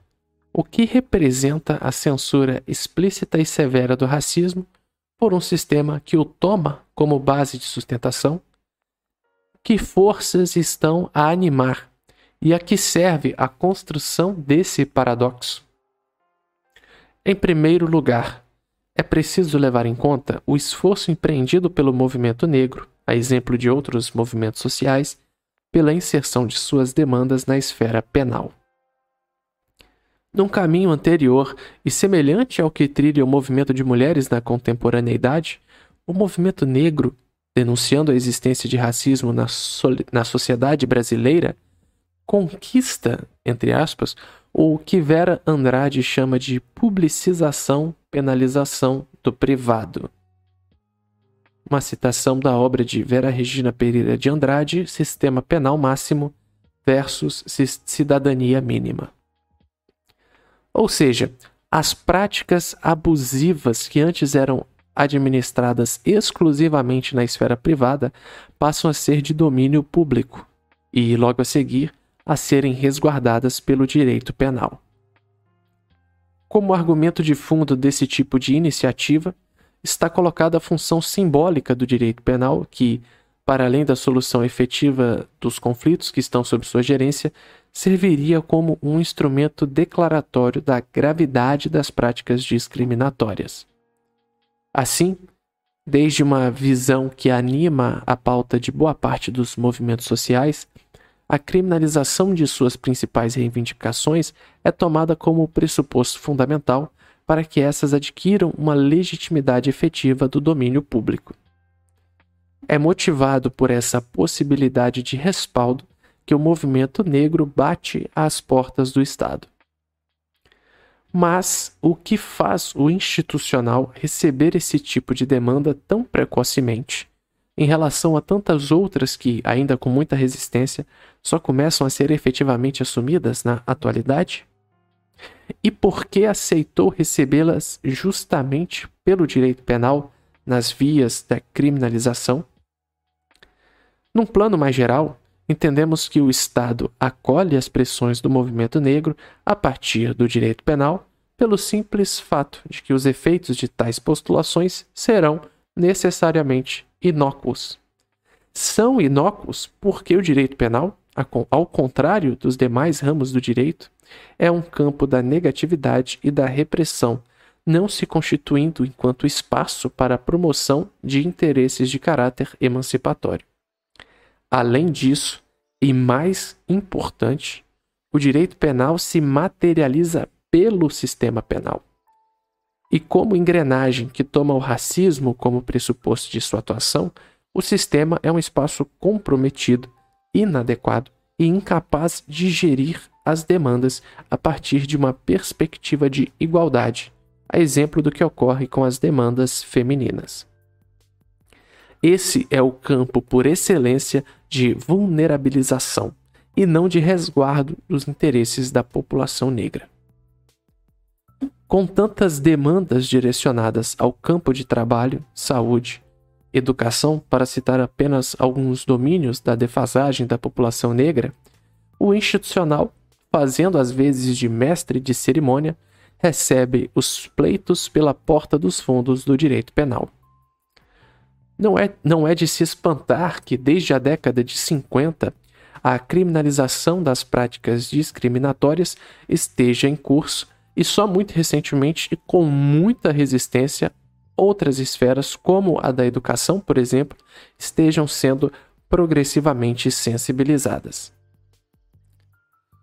Speaker 1: o que representa a censura explícita e severa do racismo por um sistema que o toma como base de sustentação? Que forças estão a animar e a que serve a construção desse paradoxo? Em primeiro lugar, é preciso levar em conta o esforço empreendido pelo movimento negro a exemplo de outros movimentos sociais, pela inserção de suas demandas na esfera penal. Num caminho anterior e semelhante ao que trilha o movimento de mulheres na contemporaneidade, o movimento negro, denunciando a existência de racismo na, na sociedade brasileira, conquista, entre aspas, o que Vera Andrade chama de publicização, penalização do privado uma citação da obra de Vera Regina Pereira de Andrade, Sistema Penal Máximo versus Cidadania Mínima. Ou seja, as práticas abusivas que antes eram administradas exclusivamente na esfera privada passam a ser de domínio público e, logo a seguir, a serem resguardadas pelo direito penal. Como argumento de fundo desse tipo de iniciativa, está colocada a função simbólica do direito penal, que, para além da solução efetiva dos conflitos que estão sob sua gerência, serviria como um instrumento declaratório da gravidade das práticas discriminatórias. Assim, desde uma visão que anima a pauta de boa parte dos movimentos sociais, a criminalização de suas principais reivindicações é tomada como pressuposto fundamental para que essas adquiram uma legitimidade efetiva do domínio público. É motivado por essa possibilidade de respaldo que o movimento negro bate às portas do Estado. Mas o que faz o institucional receber esse tipo de demanda tão precocemente, em relação a tantas outras que, ainda com muita resistência, só começam a ser efetivamente assumidas na atualidade? e por que aceitou recebê-las justamente pelo direito penal nas vias da criminalização? Num plano mais geral, entendemos que o Estado acolhe as pressões do movimento negro a partir do direito penal pelo simples fato de que os efeitos de tais postulações serão necessariamente inócuos. são inócuos porque o direito penal, ao contrário dos demais ramos do direito, é um campo da negatividade e da repressão, não se constituindo enquanto espaço para a promoção de interesses de caráter emancipatório. Além disso, e mais importante, o direito penal se materializa pelo sistema penal. E como engrenagem que toma o racismo como pressuposto de sua atuação, o sistema é um espaço comprometido, inadequado e incapaz de gerir as demandas a partir de uma perspectiva de igualdade, a exemplo do que ocorre com as demandas femininas. Esse é o campo por excelência de vulnerabilização e não de resguardo dos interesses da população negra. Com tantas demandas direcionadas ao campo de trabalho, saúde, educação, para citar apenas alguns domínios da defasagem da população negra, o institucional, fazendo às vezes de mestre de cerimônia, recebe os pleitos pela porta dos fundos do direito penal. Não é, não é de se espantar que, desde a década de 50, a criminalização das práticas discriminatórias esteja em curso e só muito recentemente e com muita resistência outras esferas, como a da educação, por exemplo, estejam sendo progressivamente sensibilizadas.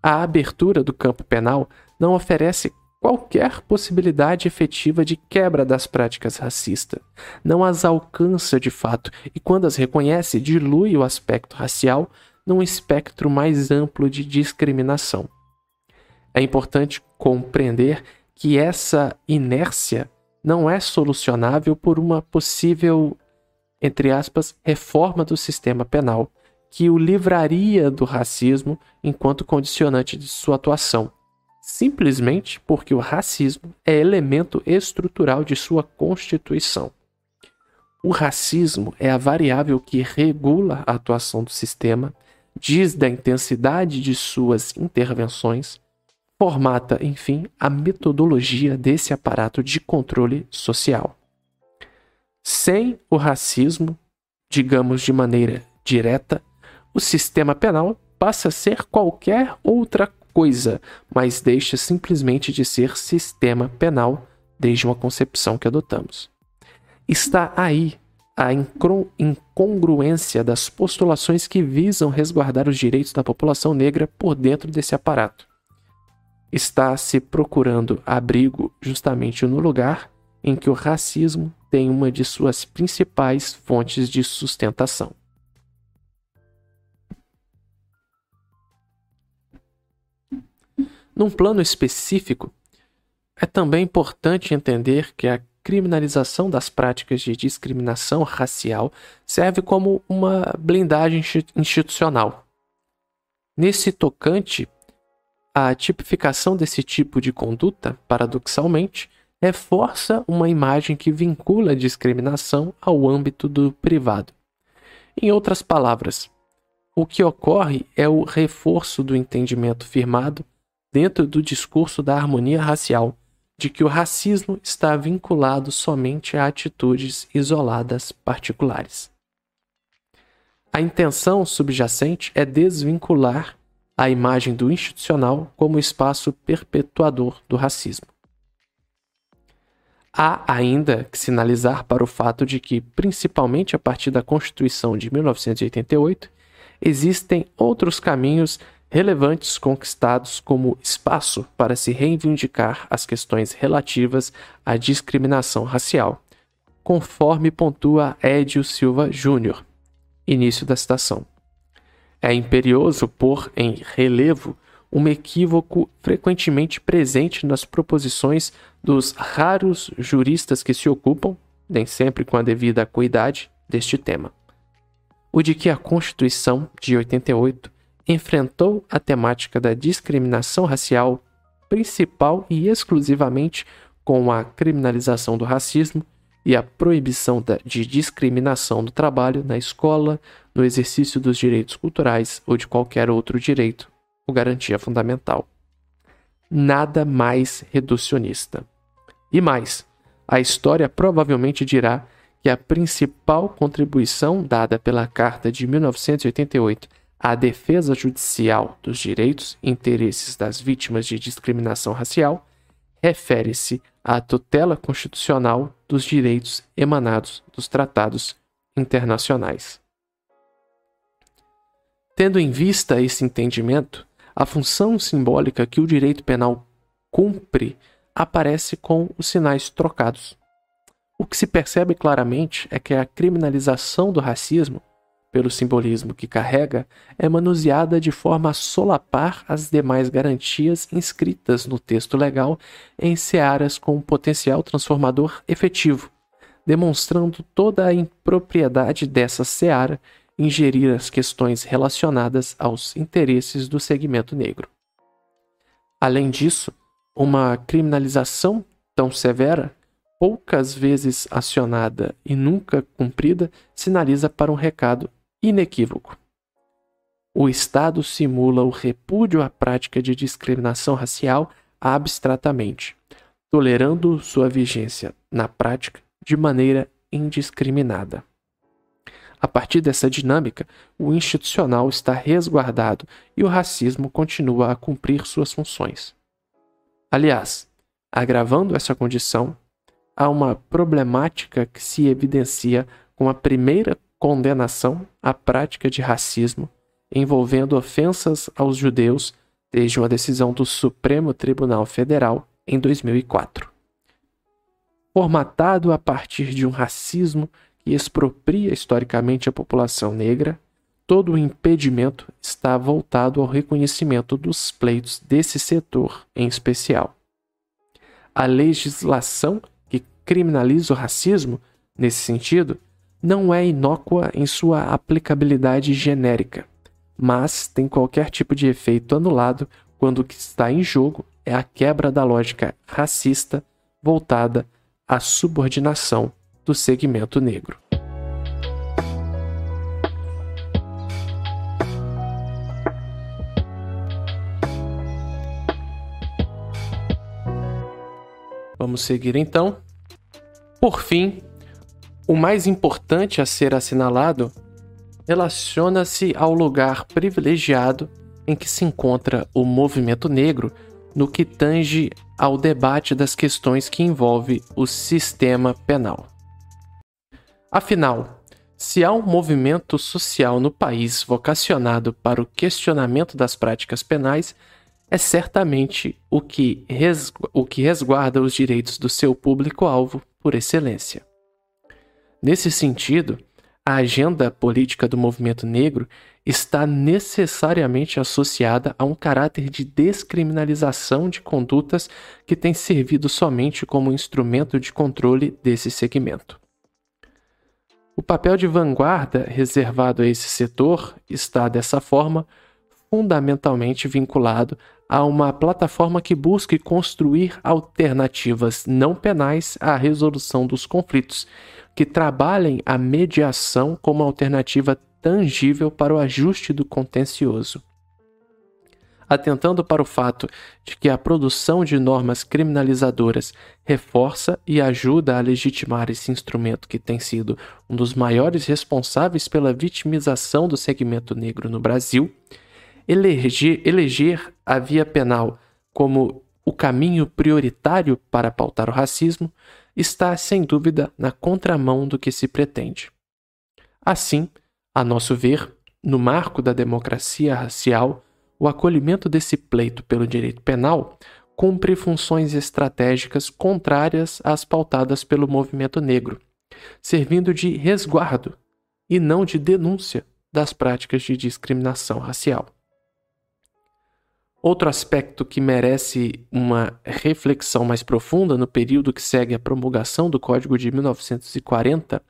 Speaker 1: A abertura do campo penal não oferece qualquer possibilidade efetiva de quebra das práticas racistas. Não as alcança de fato e, quando as reconhece, dilui o aspecto racial num espectro mais amplo de discriminação. É importante compreender que essa inércia não é solucionável por uma possível, entre aspas, reforma do sistema penal, que o livraria do racismo enquanto condicionante de sua atuação, simplesmente porque o racismo é elemento estrutural de sua constituição. O racismo é a variável que regula a atuação do sistema, diz da intensidade de suas intervenções, formata, enfim, a metodologia desse aparato de controle social. Sem o racismo, digamos de maneira direta, o sistema penal passa a ser qualquer outra coisa, mas deixa simplesmente de ser sistema penal desde uma concepção que adotamos. Está aí a incongruência das postulações que visam resguardar os direitos da população negra por dentro desse aparato está se procurando abrigo justamente no lugar em que o racismo tem uma de suas principais fontes de sustentação. Num plano específico, é também importante entender que a criminalização das práticas de discriminação racial serve como uma blindagem institucional. Nesse tocante, a tipificação desse tipo de conduta, paradoxalmente, reforça uma imagem que vincula a discriminação ao âmbito do privado. Em outras palavras, o que ocorre é o reforço do entendimento firmado dentro do discurso da harmonia racial, de que o racismo está vinculado somente a atitudes isoladas particulares. A intenção subjacente é desvincular a imagem do institucional como espaço perpetuador do racismo. Há ainda que sinalizar para o fato de que, principalmente a partir da Constituição de 1988, existem outros caminhos relevantes conquistados como espaço para se reivindicar as questões relativas à discriminação racial, conforme pontua Edio Silva Júnior. Início da citação. É imperioso pôr em relevo um equívoco frequentemente presente nas proposições dos raros juristas que se ocupam, nem sempre com a devida acuidade, deste tema. O de que a Constituição de 88 enfrentou a temática da discriminação racial principal e exclusivamente com a criminalização do racismo e a proibição de discriminação do trabalho na escola, no exercício dos direitos culturais ou de qualquer outro direito ou garantia fundamental. Nada mais reducionista. E mais, a história provavelmente dirá que a principal contribuição dada pela Carta de 1988 à defesa judicial dos direitos e interesses das vítimas de discriminação racial refere-se à tutela constitucional dos direitos emanados dos tratados internacionais. Tendo em vista esse entendimento, a função simbólica que o direito penal cumpre aparece com os sinais trocados. O que se percebe claramente é que a criminalização do racismo, pelo simbolismo que carrega, é manuseada de forma a solapar as demais garantias inscritas no texto legal em searas com um potencial transformador efetivo, demonstrando toda a impropriedade dessa seara em gerir as questões relacionadas aos interesses do segmento negro. Além disso, uma criminalização tão severa poucas vezes acionada e nunca cumprida, sinaliza para um recado inequívoco. O Estado simula o repúdio à prática de discriminação racial abstratamente, tolerando sua vigência na prática de maneira indiscriminada. A partir dessa dinâmica, o institucional está resguardado e o racismo continua a cumprir suas funções. Aliás, agravando essa condição, há uma problemática que se evidencia com a primeira condenação à prática de racismo envolvendo ofensas aos judeus desde uma decisão do Supremo Tribunal Federal em 2004. Formatado a partir de um racismo que expropria historicamente a população negra, todo o impedimento está voltado ao reconhecimento dos pleitos desse setor em especial. A legislação criminaliza o racismo, nesse sentido, não é inócua em sua aplicabilidade genérica, mas tem qualquer tipo de efeito anulado quando o que está em jogo é a quebra da lógica racista voltada à subordinação do segmento negro. Vamos seguir então por fim, o mais importante a ser assinalado relaciona-se ao lugar privilegiado em que se encontra o movimento negro no que tange ao debate das questões que envolve o sistema penal. Afinal, se há um movimento social no país vocacionado para o questionamento das práticas penais, é certamente o que, resguarda os direitos do seu público-alvo por excelência. Nesse sentido, a agenda política do movimento negro está necessariamente associada a um caráter de descriminalização de condutas que tem servido somente como instrumento de controle desse segmento. O papel de vanguarda reservado a esse setor está, dessa forma, fundamentalmente vinculado a uma plataforma que busque construir alternativas não penais à resolução dos conflitos, que trabalhem a mediação como alternativa tangível para o ajuste do contencioso. Atentando para o fato de que a produção de normas criminalizadoras reforça e ajuda a legitimar esse instrumento que tem sido um dos maiores responsáveis pela vitimização do segmento negro no Brasil, eleger, eleger a via penal como o caminho prioritário para pautar o racismo está, sem dúvida, na contramão do que se pretende. Assim, a nosso ver, no marco da democracia racial, o acolhimento desse pleito pelo direito penal cumpre funções estratégicas contrárias às pautadas pelo movimento negro, servindo de resguardo e não de denúncia das práticas de discriminação racial. Outro aspecto que merece uma reflexão mais profunda no período que segue a promulgação do Código de 1940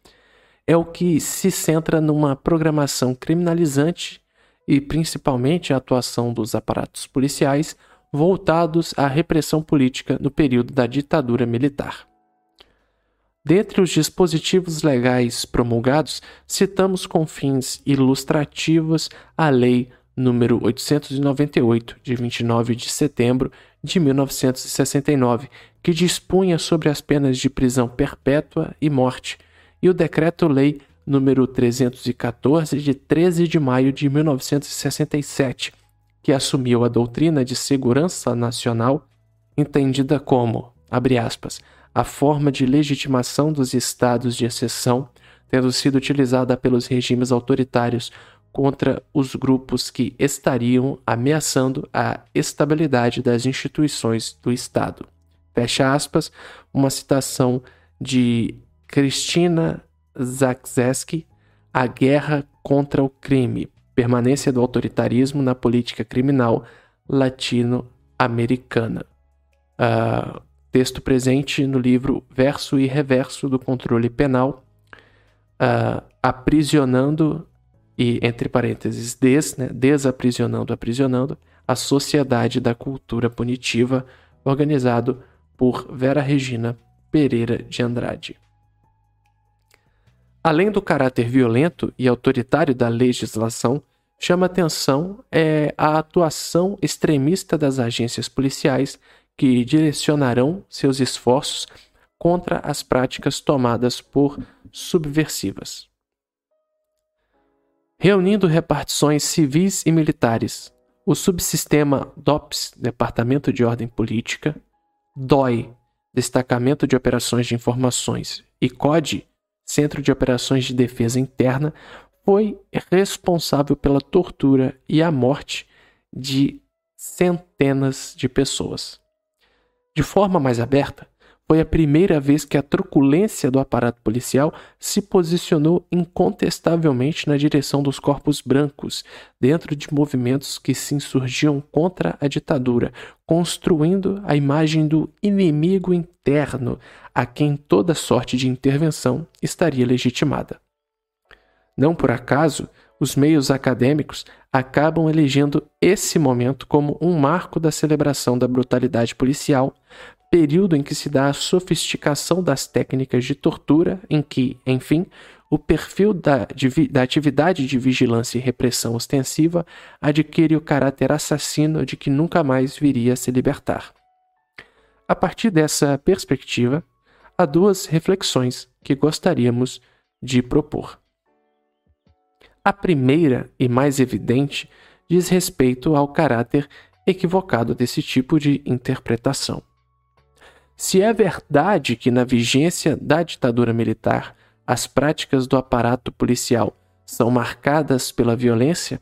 Speaker 1: é o que se centra numa programação criminalizante e principalmente a atuação dos aparatos policiais voltados à repressão política no período da ditadura militar. Dentre os dispositivos legais promulgados, citamos com fins ilustrativos a Lei número 898, de 29 de setembro de 1969, que dispunha sobre as penas de prisão perpétua e morte, e o Decreto-Lei número 314 de 13 de maio de 1967, que assumiu a doutrina de segurança nacional entendida como, abre aspas, a forma de legitimação dos estados de exceção, tendo sido utilizada pelos regimes autoritários contra os grupos que estariam ameaçando a estabilidade das instituições do Estado. Fecha aspas, uma citação de Cristina Zakzeski, A Guerra contra o Crime, Permanência do Autoritarismo na Política Criminal Latino-Americana. Uh, texto presente no livro Verso e Reverso do Controle Penal, uh, aprisionando e, entre parênteses, des, né, desaprisionando, aprisionando, a Sociedade da Cultura Punitiva, organizado por Vera Regina Pereira de Andrade. Além do caráter violento e autoritário da legislação, chama atenção é a atuação extremista das agências policiais que direcionarão seus esforços contra as práticas tomadas por subversivas reunindo repartições civis e militares. O subsistema DOPS, Departamento de Ordem Política, DOI, Destacamento de Operações de Informações, e CODE, Centro de Operações de Defesa Interna, foi responsável pela tortura e a morte de centenas de pessoas. De forma mais aberta, foi a primeira vez que a truculência do aparato policial se posicionou incontestavelmente na direção dos corpos brancos, dentro de movimentos que se insurgiam contra a ditadura, construindo a imagem do inimigo interno a quem toda sorte de intervenção estaria legitimada. Não por acaso, os meios acadêmicos acabam elegendo esse momento como um marco da celebração da brutalidade policial, período em que se dá a sofisticação das técnicas de tortura, em que, enfim, o perfil da, da, atividade de vigilância e repressão ostensiva adquire o caráter assassino de que nunca mais viria a se libertar. A partir dessa perspectiva, há duas reflexões que gostaríamos de propor. A primeira e mais evidente diz respeito ao caráter equivocado desse tipo de interpretação. Se é verdade que na vigência da ditadura militar as práticas do aparato policial são marcadas pela violência,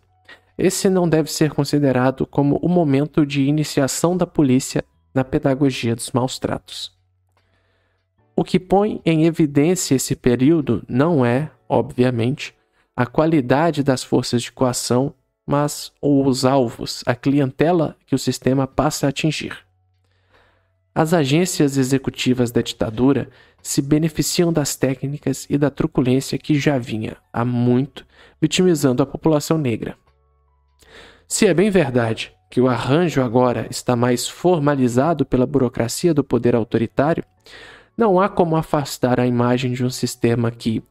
Speaker 1: esse não deve ser considerado como o momento de iniciação da polícia na pedagogia dos maus tratos. O que põe em evidência esse período não é, obviamente, a qualidade das forças de coação, mas os alvos, a clientela que o sistema passa a atingir. As agências executivas da ditadura se beneficiam das técnicas e da truculência que já vinha há muito vitimizando a população negra. Se é bem verdade que o arranjo agora está mais formalizado pela burocracia do poder autoritário, não há como afastar a imagem de um sistema que,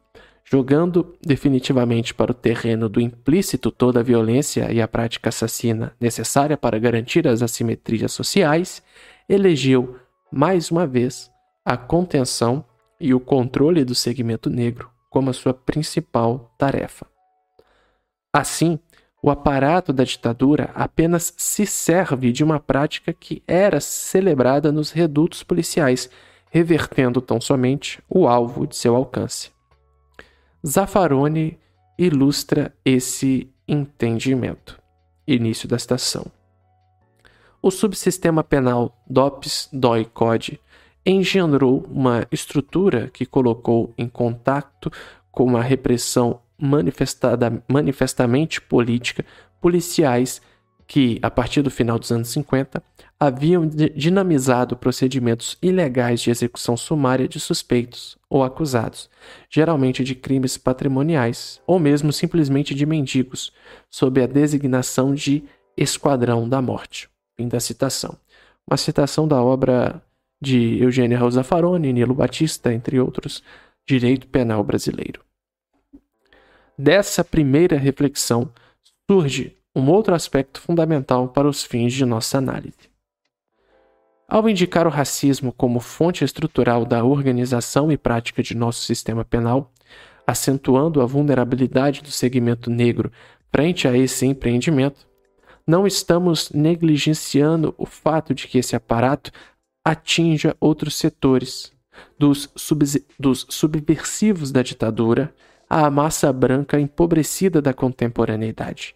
Speaker 1: jogando definitivamente para o terreno do implícito toda a violência e a prática assassina necessária para garantir as assimetrias sociais, elegeu, mais uma vez, a contenção e o controle do segmento negro como a sua principal tarefa. Assim, o aparato da ditadura apenas se serve de uma prática que era celebrada nos redutos policiais, revertendo tão somente o alvo de seu alcance. Zaffaroni ilustra esse entendimento. Início da citação. O subsistema penal DOPS-DOI-CODE engendrou uma estrutura que colocou em contato com uma repressão manifestada, manifestamente política policiais que, a partir do final dos anos 50, haviam dinamizado procedimentos ilegais de execução sumária de suspeitos ou acusados, geralmente de crimes patrimoniais ou mesmo simplesmente de mendigos, sob a designação de Esquadrão da Morte. Fim da citação. Uma citação da obra de Eugênio Rosa Faroni, Nilo Batista, entre outros, Direito Penal Brasileiro. Dessa primeira reflexão surge um outro aspecto fundamental para os fins de nossa análise. Ao indicar o racismo como fonte estrutural da organização e prática de nosso sistema penal, acentuando a vulnerabilidade do segmento negro frente a esse empreendimento, não estamos negligenciando o fato de que esse aparato atinja outros setores, dos, sub dos subversivos da ditadura à massa branca empobrecida da contemporaneidade,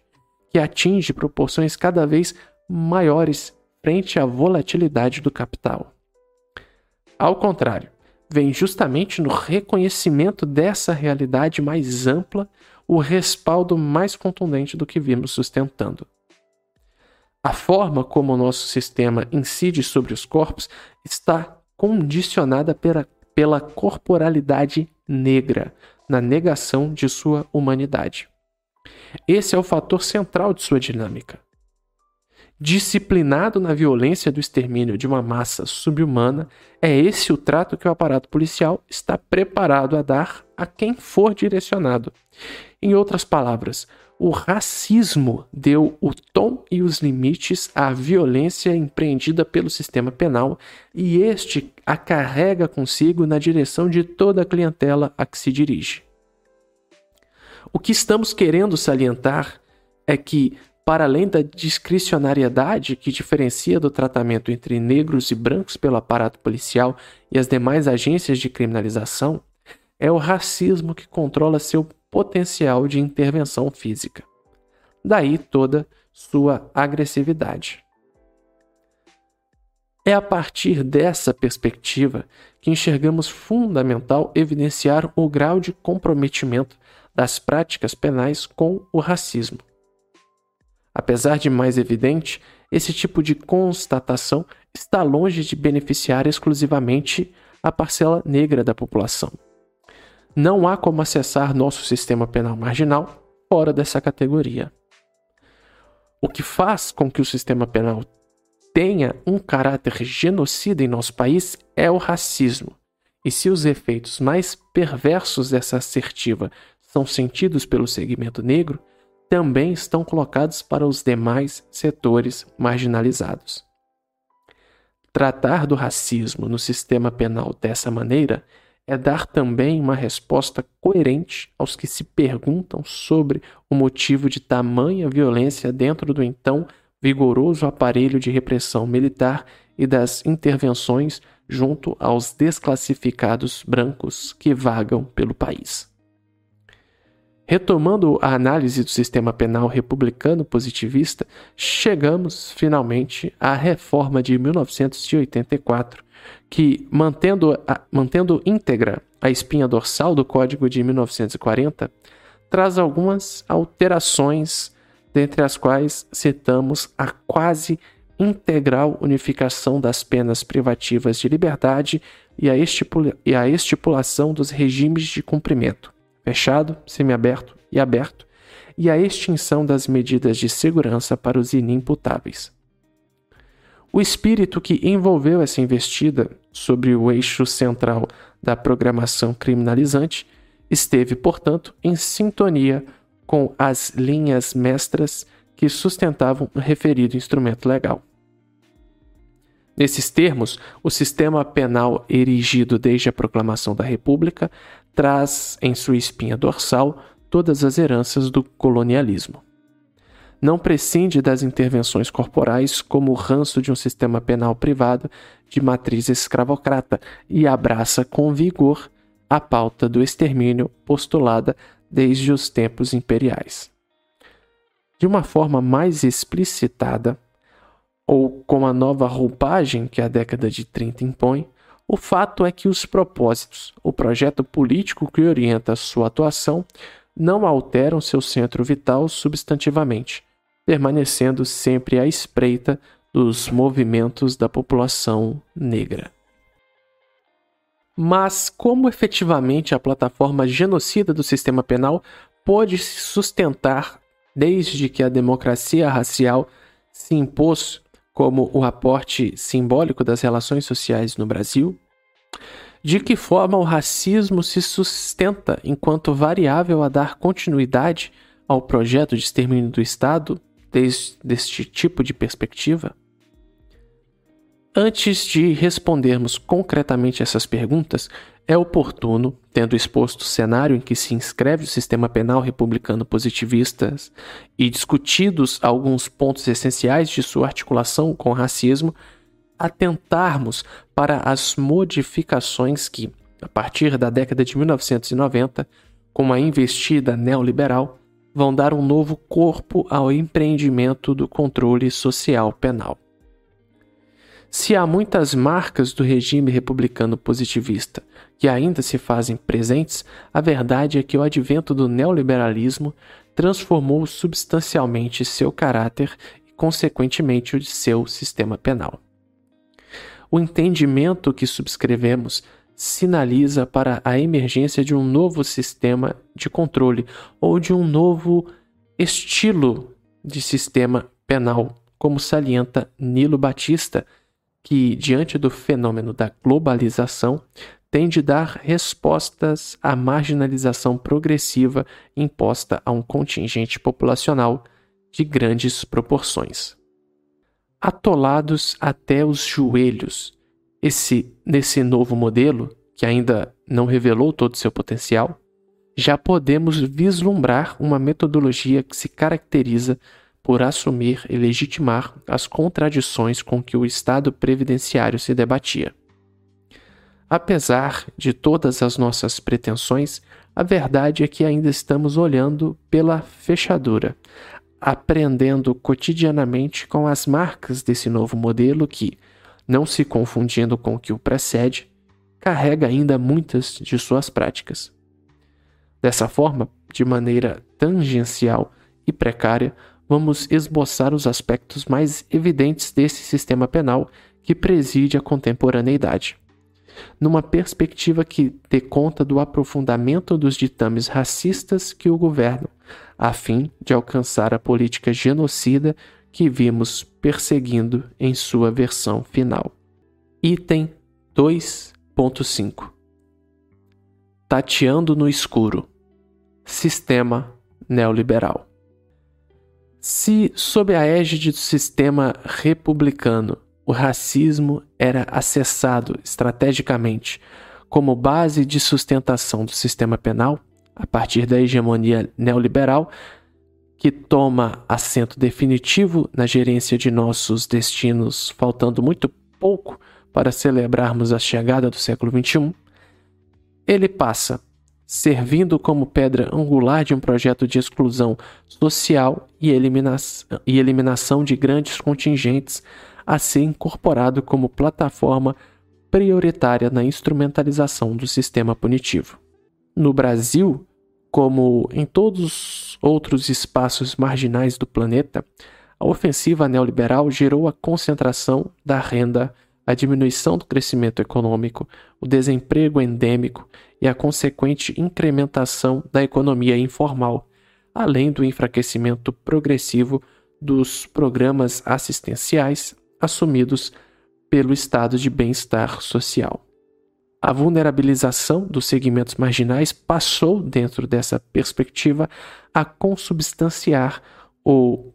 Speaker 1: que atinge proporções cada vez maiores frente à volatilidade do capital. Ao contrário, vem justamente no reconhecimento dessa realidade mais ampla o respaldo mais contundente do que vimos sustentando. A forma como o nosso sistema incide sobre os corpos está condicionada pela, pela corporalidade negra, na negação de sua humanidade. Esse é o fator central de sua dinâmica. Disciplinado na violência do extermínio de uma massa subhumana, é esse o trato que o aparato policial está preparado a dar a quem for direcionado. Em outras palavras, o racismo deu o tom e os limites à violência empreendida pelo sistema penal e este a carrega consigo na direção de toda a clientela a que se dirige. O que estamos querendo salientar é que, para além da discricionariedade que diferencia do tratamento entre negros e brancos pelo aparato policial e as demais agências de criminalização, é o racismo que controla seu potencial de intervenção física. Daí toda sua agressividade. É a partir dessa perspectiva que enxergamos fundamental evidenciar o grau de comprometimento das práticas penais com o racismo. Apesar de mais evidente, esse tipo de constatação está longe de beneficiar exclusivamente a parcela negra da população não há como acessar nosso sistema penal marginal fora dessa categoria. O que faz com que o sistema penal tenha um caráter genocida em nosso país é o racismo. E se os efeitos mais perversos dessa assertiva são sentidos pelo segmento negro, também estão colocados para os demais setores marginalizados. Tratar do racismo no sistema penal dessa maneira é dar também uma resposta coerente aos que se perguntam sobre o motivo de tamanha violência dentro do então vigoroso aparelho de repressão militar e das intervenções junto aos desclassificados brancos que vagam pelo país. Retomando a análise do sistema penal republicano positivista, chegamos finalmente à reforma de 1984, que, mantendo, a, mantendo íntegra a espinha dorsal do Código de 1940, traz algumas alterações, dentre as quais citamos a quase integral unificação das penas privativas de liberdade e a, estipula e a estipulação dos regimes de cumprimento, fechado, semiaberto e aberto, e a extinção das medidas de segurança para os inimputáveis. O espírito que envolveu essa investida sobre o eixo central da programação criminalizante esteve, portanto, em sintonia com as linhas mestras que sustentavam o referido instrumento legal. Nesses termos, o sistema penal erigido desde a proclamação da República traz em sua espinha dorsal todas as heranças do colonialismo não prescinde das intervenções corporais como o ranço de um sistema penal privado de matriz escravocrata e abraça com vigor a pauta do extermínio postulada desde os tempos imperiais. De uma forma mais explicitada, ou com a nova roupagem que a década de 30 impõe, o fato é que os propósitos, o projeto político que orienta sua atuação, não alteram seu centro vital substantivamente, permanecendo sempre à espreita dos movimentos da população negra. Mas como efetivamente a plataforma genocida do sistema penal pode se sustentar desde que a democracia racial se impôs como o aporte simbólico das relações sociais no Brasil? De que forma o racismo se sustenta enquanto variável a dar continuidade ao projeto de extermínio do Estado desde este tipo de perspectiva? Antes de respondermos concretamente essas perguntas, é oportuno, tendo exposto o cenário em que se inscreve o sistema penal republicano positivista e discutidos alguns pontos essenciais de sua articulação com o racismo, atentarmos para as modificações que, a partir da década de 1990, com uma investida neoliberal, vão dar um novo corpo ao empreendimento do controle social penal. Se há muitas marcas do regime republicano positivista que ainda se fazem presentes, a verdade é que o advento do neoliberalismo transformou substancialmente seu caráter e, consequentemente, o de seu sistema penal. O entendimento que subscrevemos sinaliza para a emergência de um novo sistema de controle ou de um novo estilo de sistema penal, como salienta Nilo Batista, que, diante do fenômeno da globalização, tem de dar respostas à marginalização progressiva imposta a um contingente populacional de grandes proporções. Atolados até os joelhos esse, nesse novo modelo, que ainda não revelou todo o seu potencial, já podemos vislumbrar uma metodologia que se caracteriza por assumir e legitimar as contradições com que o Estado previdenciário se debatia. Apesar de todas as nossas pretensões, a verdade é que ainda estamos olhando pela fechadura, aprendendo cotidianamente com as marcas desse novo modelo que, não se confundindo com o que o precede, carrega ainda muitas de suas práticas. Dessa forma, de maneira tangencial e precária, vamos esboçar os aspectos mais evidentes desse sistema penal que preside a contemporaneidade. Numa perspectiva que dê conta do aprofundamento dos ditames racistas que o governam, a fim de alcançar a política genocida que vimos perseguindo em sua versão final. Item 2.5 Tateando no escuro Sistema neoliberal. Se, sob a égide do sistema republicano, o racismo era acessado estrategicamente como base de sustentação do sistema penal, a partir da hegemonia neoliberal, que toma assento definitivo na gerência de nossos destinos, faltando muito pouco para celebrarmos a chegada do século XXI, ele passa, servindo como pedra angular de um projeto de exclusão social e, elimina e eliminação de grandes contingentes, a ser incorporado como plataforma prioritária na instrumentalização do sistema punitivo. No Brasil, como em todos os outros espaços marginais do planeta, a ofensiva neoliberal gerou a concentração da renda, a diminuição do crescimento econômico, o desemprego endêmico e a consequente incrementação da economia informal, além do enfraquecimento progressivo dos programas assistenciais assumidos pelo estado de bem-estar social. A vulnerabilização dos segmentos marginais passou, dentro dessa perspectiva, a consubstanciar o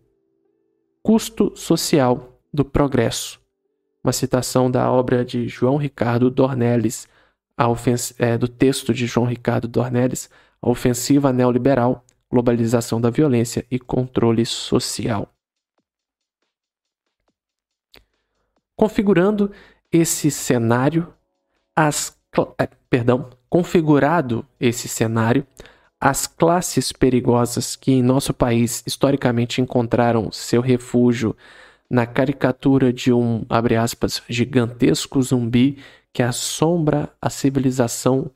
Speaker 1: custo social do progresso. Uma citação da obra de João Ricardo Dornelles, é, do texto de João Ricardo Dornelles, A Ofensiva Neoliberal, Globalização da Violência e Controle Social. Configurando esse cenário, as perdão, configurado esse cenário, as classes perigosas que em nosso país historicamente encontraram seu refúgio na caricatura de um, abre aspas, gigantesco zumbi que assombra a civilização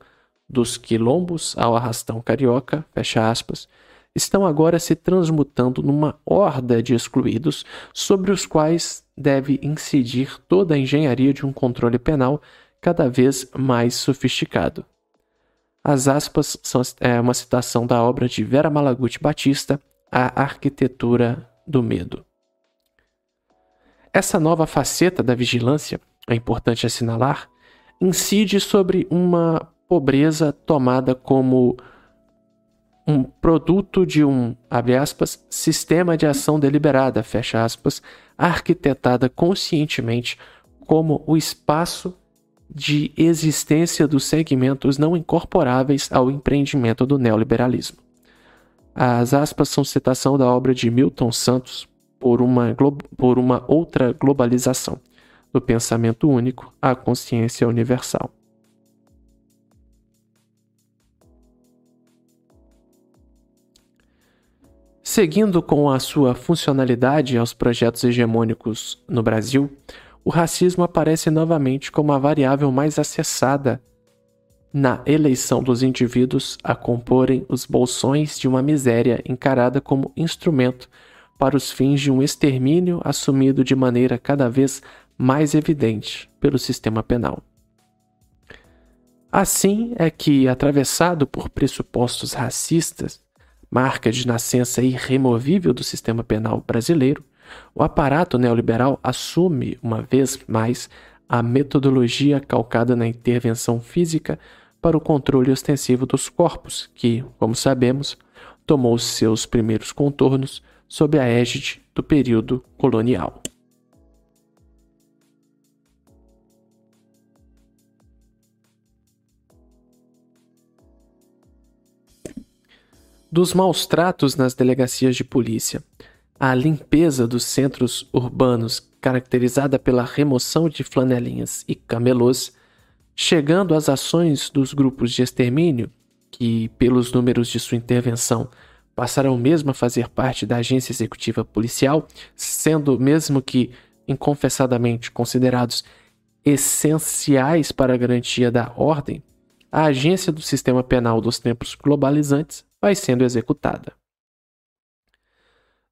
Speaker 1: dos quilombos ao arrastão carioca, fecha aspas, estão agora se transmutando numa horda de excluídos sobre os quais deve incidir toda a engenharia de um controle penal cada vez mais sofisticado. As aspas são é, uma citação da obra de Vera Malaguti Batista, A Arquitetura do Medo. Essa nova faceta da vigilância, é importante assinalar, incide sobre uma pobreza tomada como um produto de um, abre aspas, sistema de ação deliberada, fecha aspas, arquitetada conscientemente como o espaço de existência dos segmentos não incorporáveis ao empreendimento do neoliberalismo. As aspas são citação da obra de Milton Santos por uma, por uma outra globalização, do pensamento único à consciência universal. Seguindo com a sua funcionalidade aos projetos hegemônicos no Brasil, o racismo aparece novamente como a variável mais acessada na eleição dos indivíduos a comporem os bolsões de uma miséria encarada como instrumento para os fins de um extermínio assumido de maneira cada vez mais evidente pelo sistema penal. Assim é que, atravessado por pressupostos racistas, marca de nascença irremovível do sistema penal brasileiro, o aparato neoliberal assume, uma vez mais, a metodologia calcada na intervenção física para o controle ostensivo dos corpos, que, como sabemos, tomou seus primeiros contornos sob a égide do período colonial. Dos maus tratos nas delegacias de polícia, a limpeza dos centros urbanos, caracterizada pela remoção de flanelinhas e camelôs, chegando às ações dos grupos de extermínio, que, pelos números de sua intervenção, passaram mesmo a fazer parte da agência executiva policial, sendo, mesmo que inconfessadamente considerados essenciais para a garantia da ordem, a agência do sistema penal dos tempos globalizantes vai sendo executada.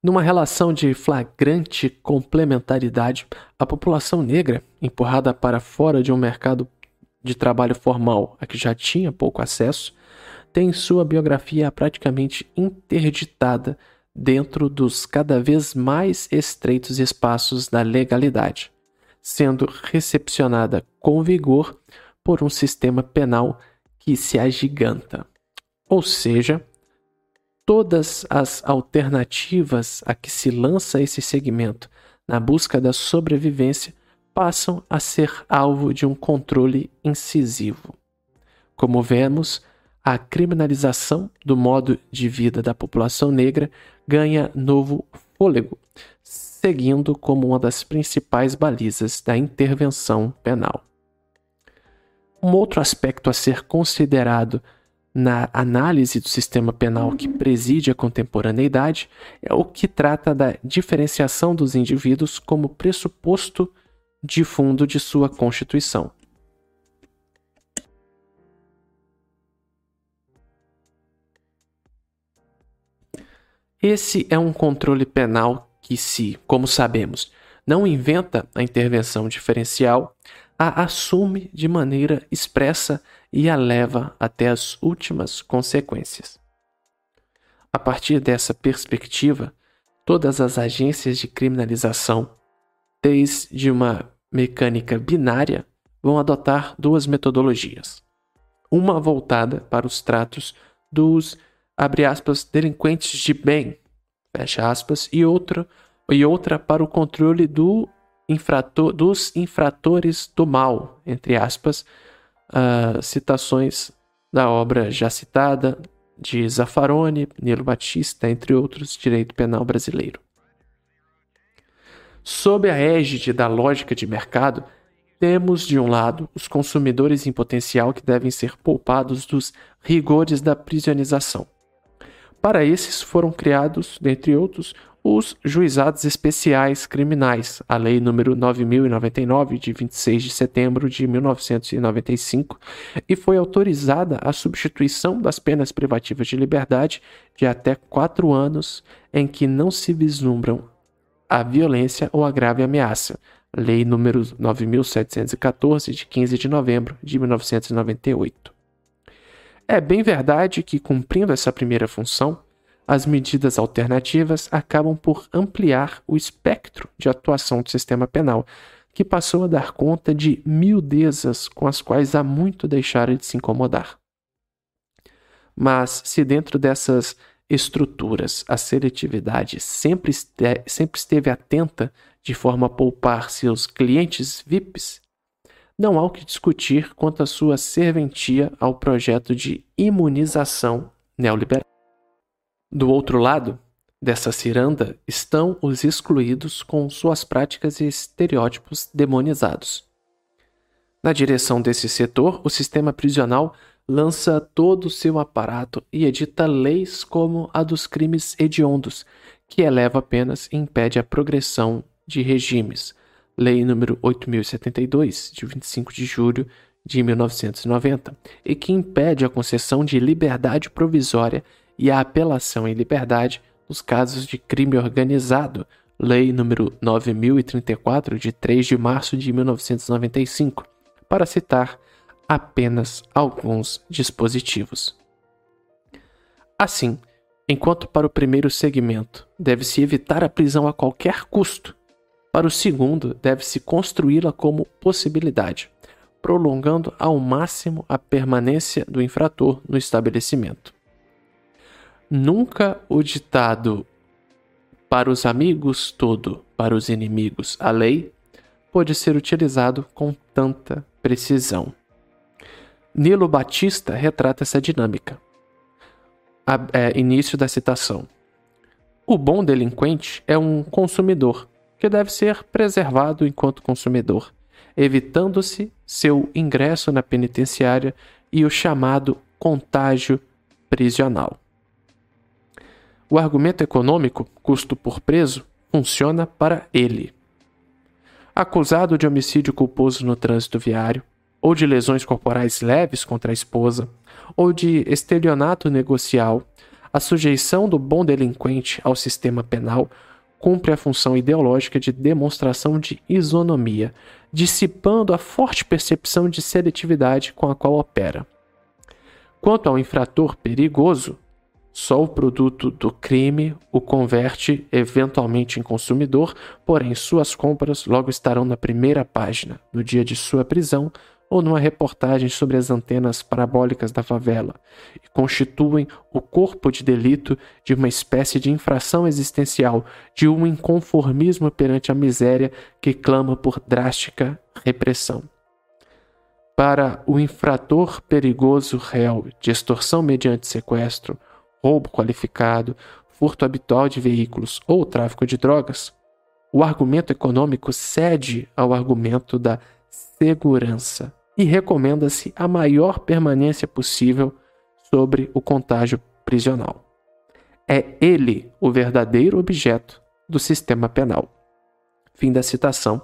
Speaker 1: Numa relação de flagrante complementaridade, a população negra, empurrada para fora de um mercado de trabalho formal a que já tinha pouco acesso, tem sua biografia praticamente interditada dentro dos cada vez mais estreitos espaços da legalidade, sendo recepcionada com vigor por um sistema penal que se agiganta. Ou seja, todas as alternativas a que se lança esse segmento na busca da sobrevivência passam a ser alvo de um controle incisivo. Como vemos, a criminalização do modo de vida da população negra ganha novo fôlego, seguindo como uma das principais balizas da intervenção penal. Um outro aspecto a ser considerado na análise do sistema penal que preside a contemporaneidade é o que trata da diferenciação dos indivíduos como pressuposto de fundo de sua Constituição. Esse é um controle penal que, se, como sabemos, não inventa a intervenção diferencial, a assume de maneira expressa e a leva até as últimas consequências. A partir dessa perspectiva, todas as agências de criminalização, desde uma mecânica binária, vão adotar duas metodologias. Uma voltada para os tratos dos, aspas, delinquentes de bem, aspas, e outra, e outra para o controle do infrator, dos infratores do mal, entre aspas, uh, citações da obra já citada de Zaffaroni, Nilo Batista, entre outros, direito penal brasileiro. Sob a égide da lógica de mercado, temos, de um lado, os consumidores em potencial que devem ser poupados dos rigores da prisionização. Para esses foram criados, dentre outros, os juizados especiais criminais, a Lei número 9099 de 26 de setembro de 1995, e foi autorizada a substituição das penas privativas de liberdade de até quatro anos em que não se vislumbram a violência ou a grave ameaça. Lei número 9714 de 15 de novembro de 1998. É bem verdade que, cumprindo essa primeira função, as medidas alternativas acabam por ampliar o espectro de atuação do sistema penal, que passou a dar conta de miudezas com as quais há muito deixaram de se incomodar. Mas se dentro dessas estruturas a seletividade sempre, este sempre esteve atenta de forma a poupar seus clientes VIPs, não há o que discutir quanto à sua serventia ao projeto de imunização neoliberal. Do outro lado dessa ciranda estão os excluídos com suas práticas e estereótipos demonizados. Na direção desse setor, o sistema prisional lança todo o seu aparato e edita leis como a dos crimes hediondos, que eleva apenas e impede a progressão de regimes. Lei número 8072, de 25 de julho de 1990, e que impede a concessão de liberdade provisória e a apelação em liberdade nos casos de crime organizado. Lei número 9034, de 3 de março de 1995, para citar apenas alguns dispositivos. Assim, enquanto para o primeiro segmento deve-se evitar a prisão a qualquer custo, para o segundo deve-se construí-la como possibilidade, prolongando ao máximo a permanência do infrator no estabelecimento. Nunca o ditado para os amigos todo, para os inimigos a lei, pode ser utilizado com tanta precisão. Nilo Batista retrata essa dinâmica. A, é, início da citação. O bom delinquente é um consumidor que deve ser preservado enquanto consumidor, evitando-se seu ingresso na penitenciária e o chamado contágio prisional. O argumento econômico, custo por preso, funciona para ele. Acusado de homicídio culposo no trânsito viário, ou de lesões corporais leves contra a esposa, ou de estelionato negocial, a sujeição do bom delinquente ao sistema penal cumpre a função ideológica de demonstração de isonomia, dissipando a forte percepção de seletividade com a qual opera. Quanto ao infrator perigoso, só o produto do crime o converte eventualmente em consumidor, porém suas compras logo estarão na primeira página no dia de sua prisão ou numa reportagem sobre as antenas parabólicas da favela e constituem o corpo de delito de uma espécie de infração existencial, de um inconformismo perante a miséria que clama por drástica repressão. Para o infrator perigoso réu de extorsão mediante sequestro, roubo qualificado, furto habitual de veículos ou tráfico de drogas, o argumento econômico cede ao argumento da segurança e recomenda-se a maior permanência possível sobre o contágio prisional. É ele o verdadeiro objeto do sistema penal. Fim da citação.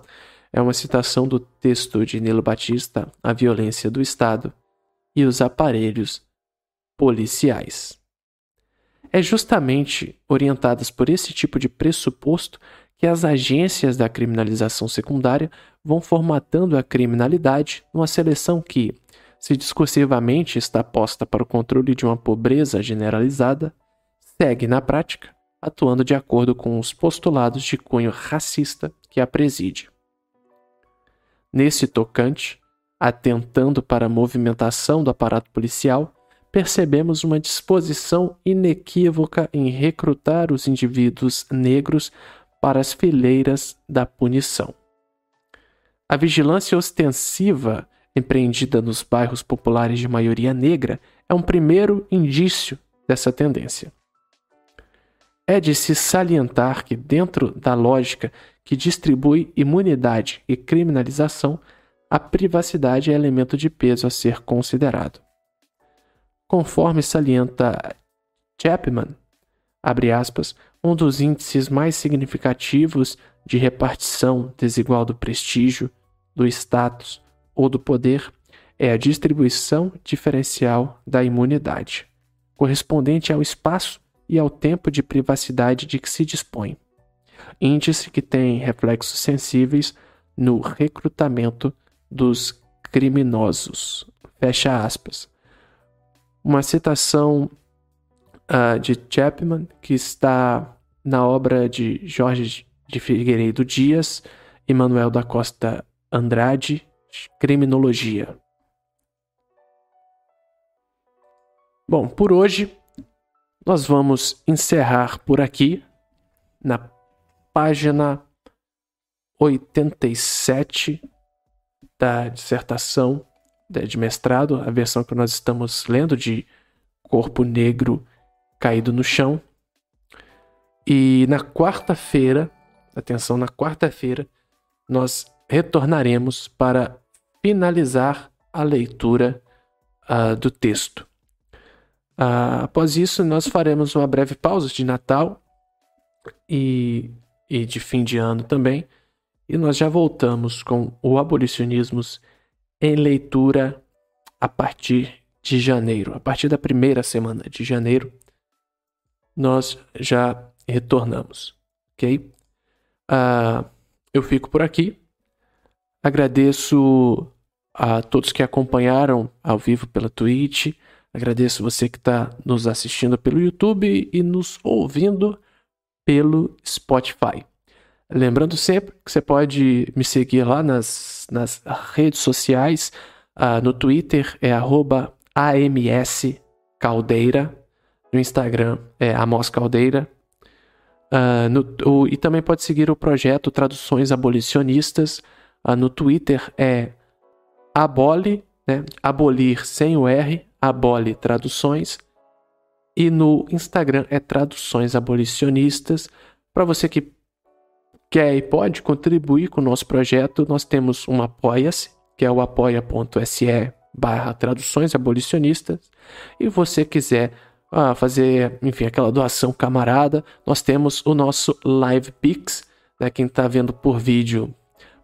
Speaker 1: É uma citação do texto de Nilo Batista, A Violência do Estado e os Aparelhos Policiais. É justamente orientadas por esse tipo de pressuposto que as agências da criminalização secundária vão formatando a criminalidade numa seleção que, se discursivamente está posta para o controle de uma pobreza generalizada, segue na prática atuando de acordo com os postulados de cunho racista que a preside. Nesse tocante, atentando para a movimentação do aparato policial, percebemos uma disposição inequívoca em recrutar os indivíduos negros para as fileiras da punição. A vigilância ostensiva empreendida nos bairros populares de maioria negra é um primeiro indício dessa tendência. É de se salientar que, dentro da lógica que distribui imunidade e criminalização, a privacidade é elemento de peso a ser considerado. Conforme salienta Chapman, aspas, um dos índices mais significativos de repartição desigual do prestígio, do status ou do poder é a distribuição diferencial da imunidade, correspondente ao espaço e ao tempo de privacidade de que se dispõe. Índice que tem reflexos sensíveis no recrutamento dos criminosos. Fecha aspas. Uma citação uh, de Chapman, que está na obra de Jorge de Figueiredo Dias e Manuel da Costa Andrade, Criminologia. Bom, por hoje nós vamos encerrar por aqui na página 87 da dissertação de mestrado, a versão que nós estamos lendo de Corpo Negro Caído no Chão. E na quarta-feira, atenção, na quarta-feira, nós retornaremos para finalizar a leitura uh, do texto. Uh, após isso, nós faremos uma breve pausa de Natal e, e de fim de ano também, e nós já voltamos com o Abolicionismos em leitura a partir de janeiro. A partir da primeira semana de janeiro, nós já retornamos, ok? Uh, eu fico por aqui. Agradeço a todos que acompanharam ao vivo pela Twitch. Agradeço você que está nos assistindo pelo YouTube e nos ouvindo pelo Spotify. Lembrando sempre que você pode me seguir lá nas, nas redes sociais. Uh, no Twitter é AMSCaldeira. No Instagram é Amos Caldeira. Uh, no, o, e também pode seguir o projeto Traduções Abolicionistas. Uh, no Twitter é abole, né? abolir sem o R, abole traduções. E no Instagram é Traduções Abolicionistas. Para você que quer e pode contribuir com o nosso projeto, nós temos um Apoia-se, que é o apoia.se barra traduções abolicionistas. E você quiser ah, fazer, enfim, aquela doação camarada, nós temos o nosso Live Pix. Né? Quem está vendo por vídeo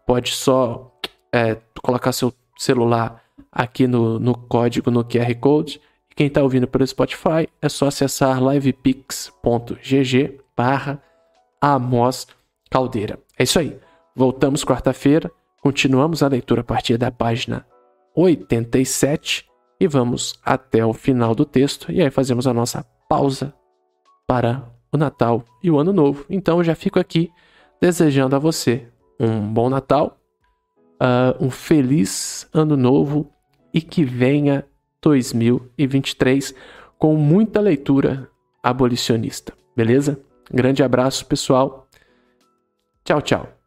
Speaker 1: pode só é, colocar seu celular aqui no, no código, no QR Code. E quem está ouvindo pelo Spotify é só acessar livepix.gg barra Amos Caldeira. É isso aí. Voltamos quarta-feira, continuamos a leitura a partir da página 87 e vamos até o final do texto. E aí fazemos a nossa pausa para o Natal e o Ano Novo. Então eu já fico aqui desejando a você um bom Natal, uh, um feliz Ano Novo e que venha 2023 com muita leitura abolicionista. Beleza? Grande abraço, pessoal. Tchau, tchau.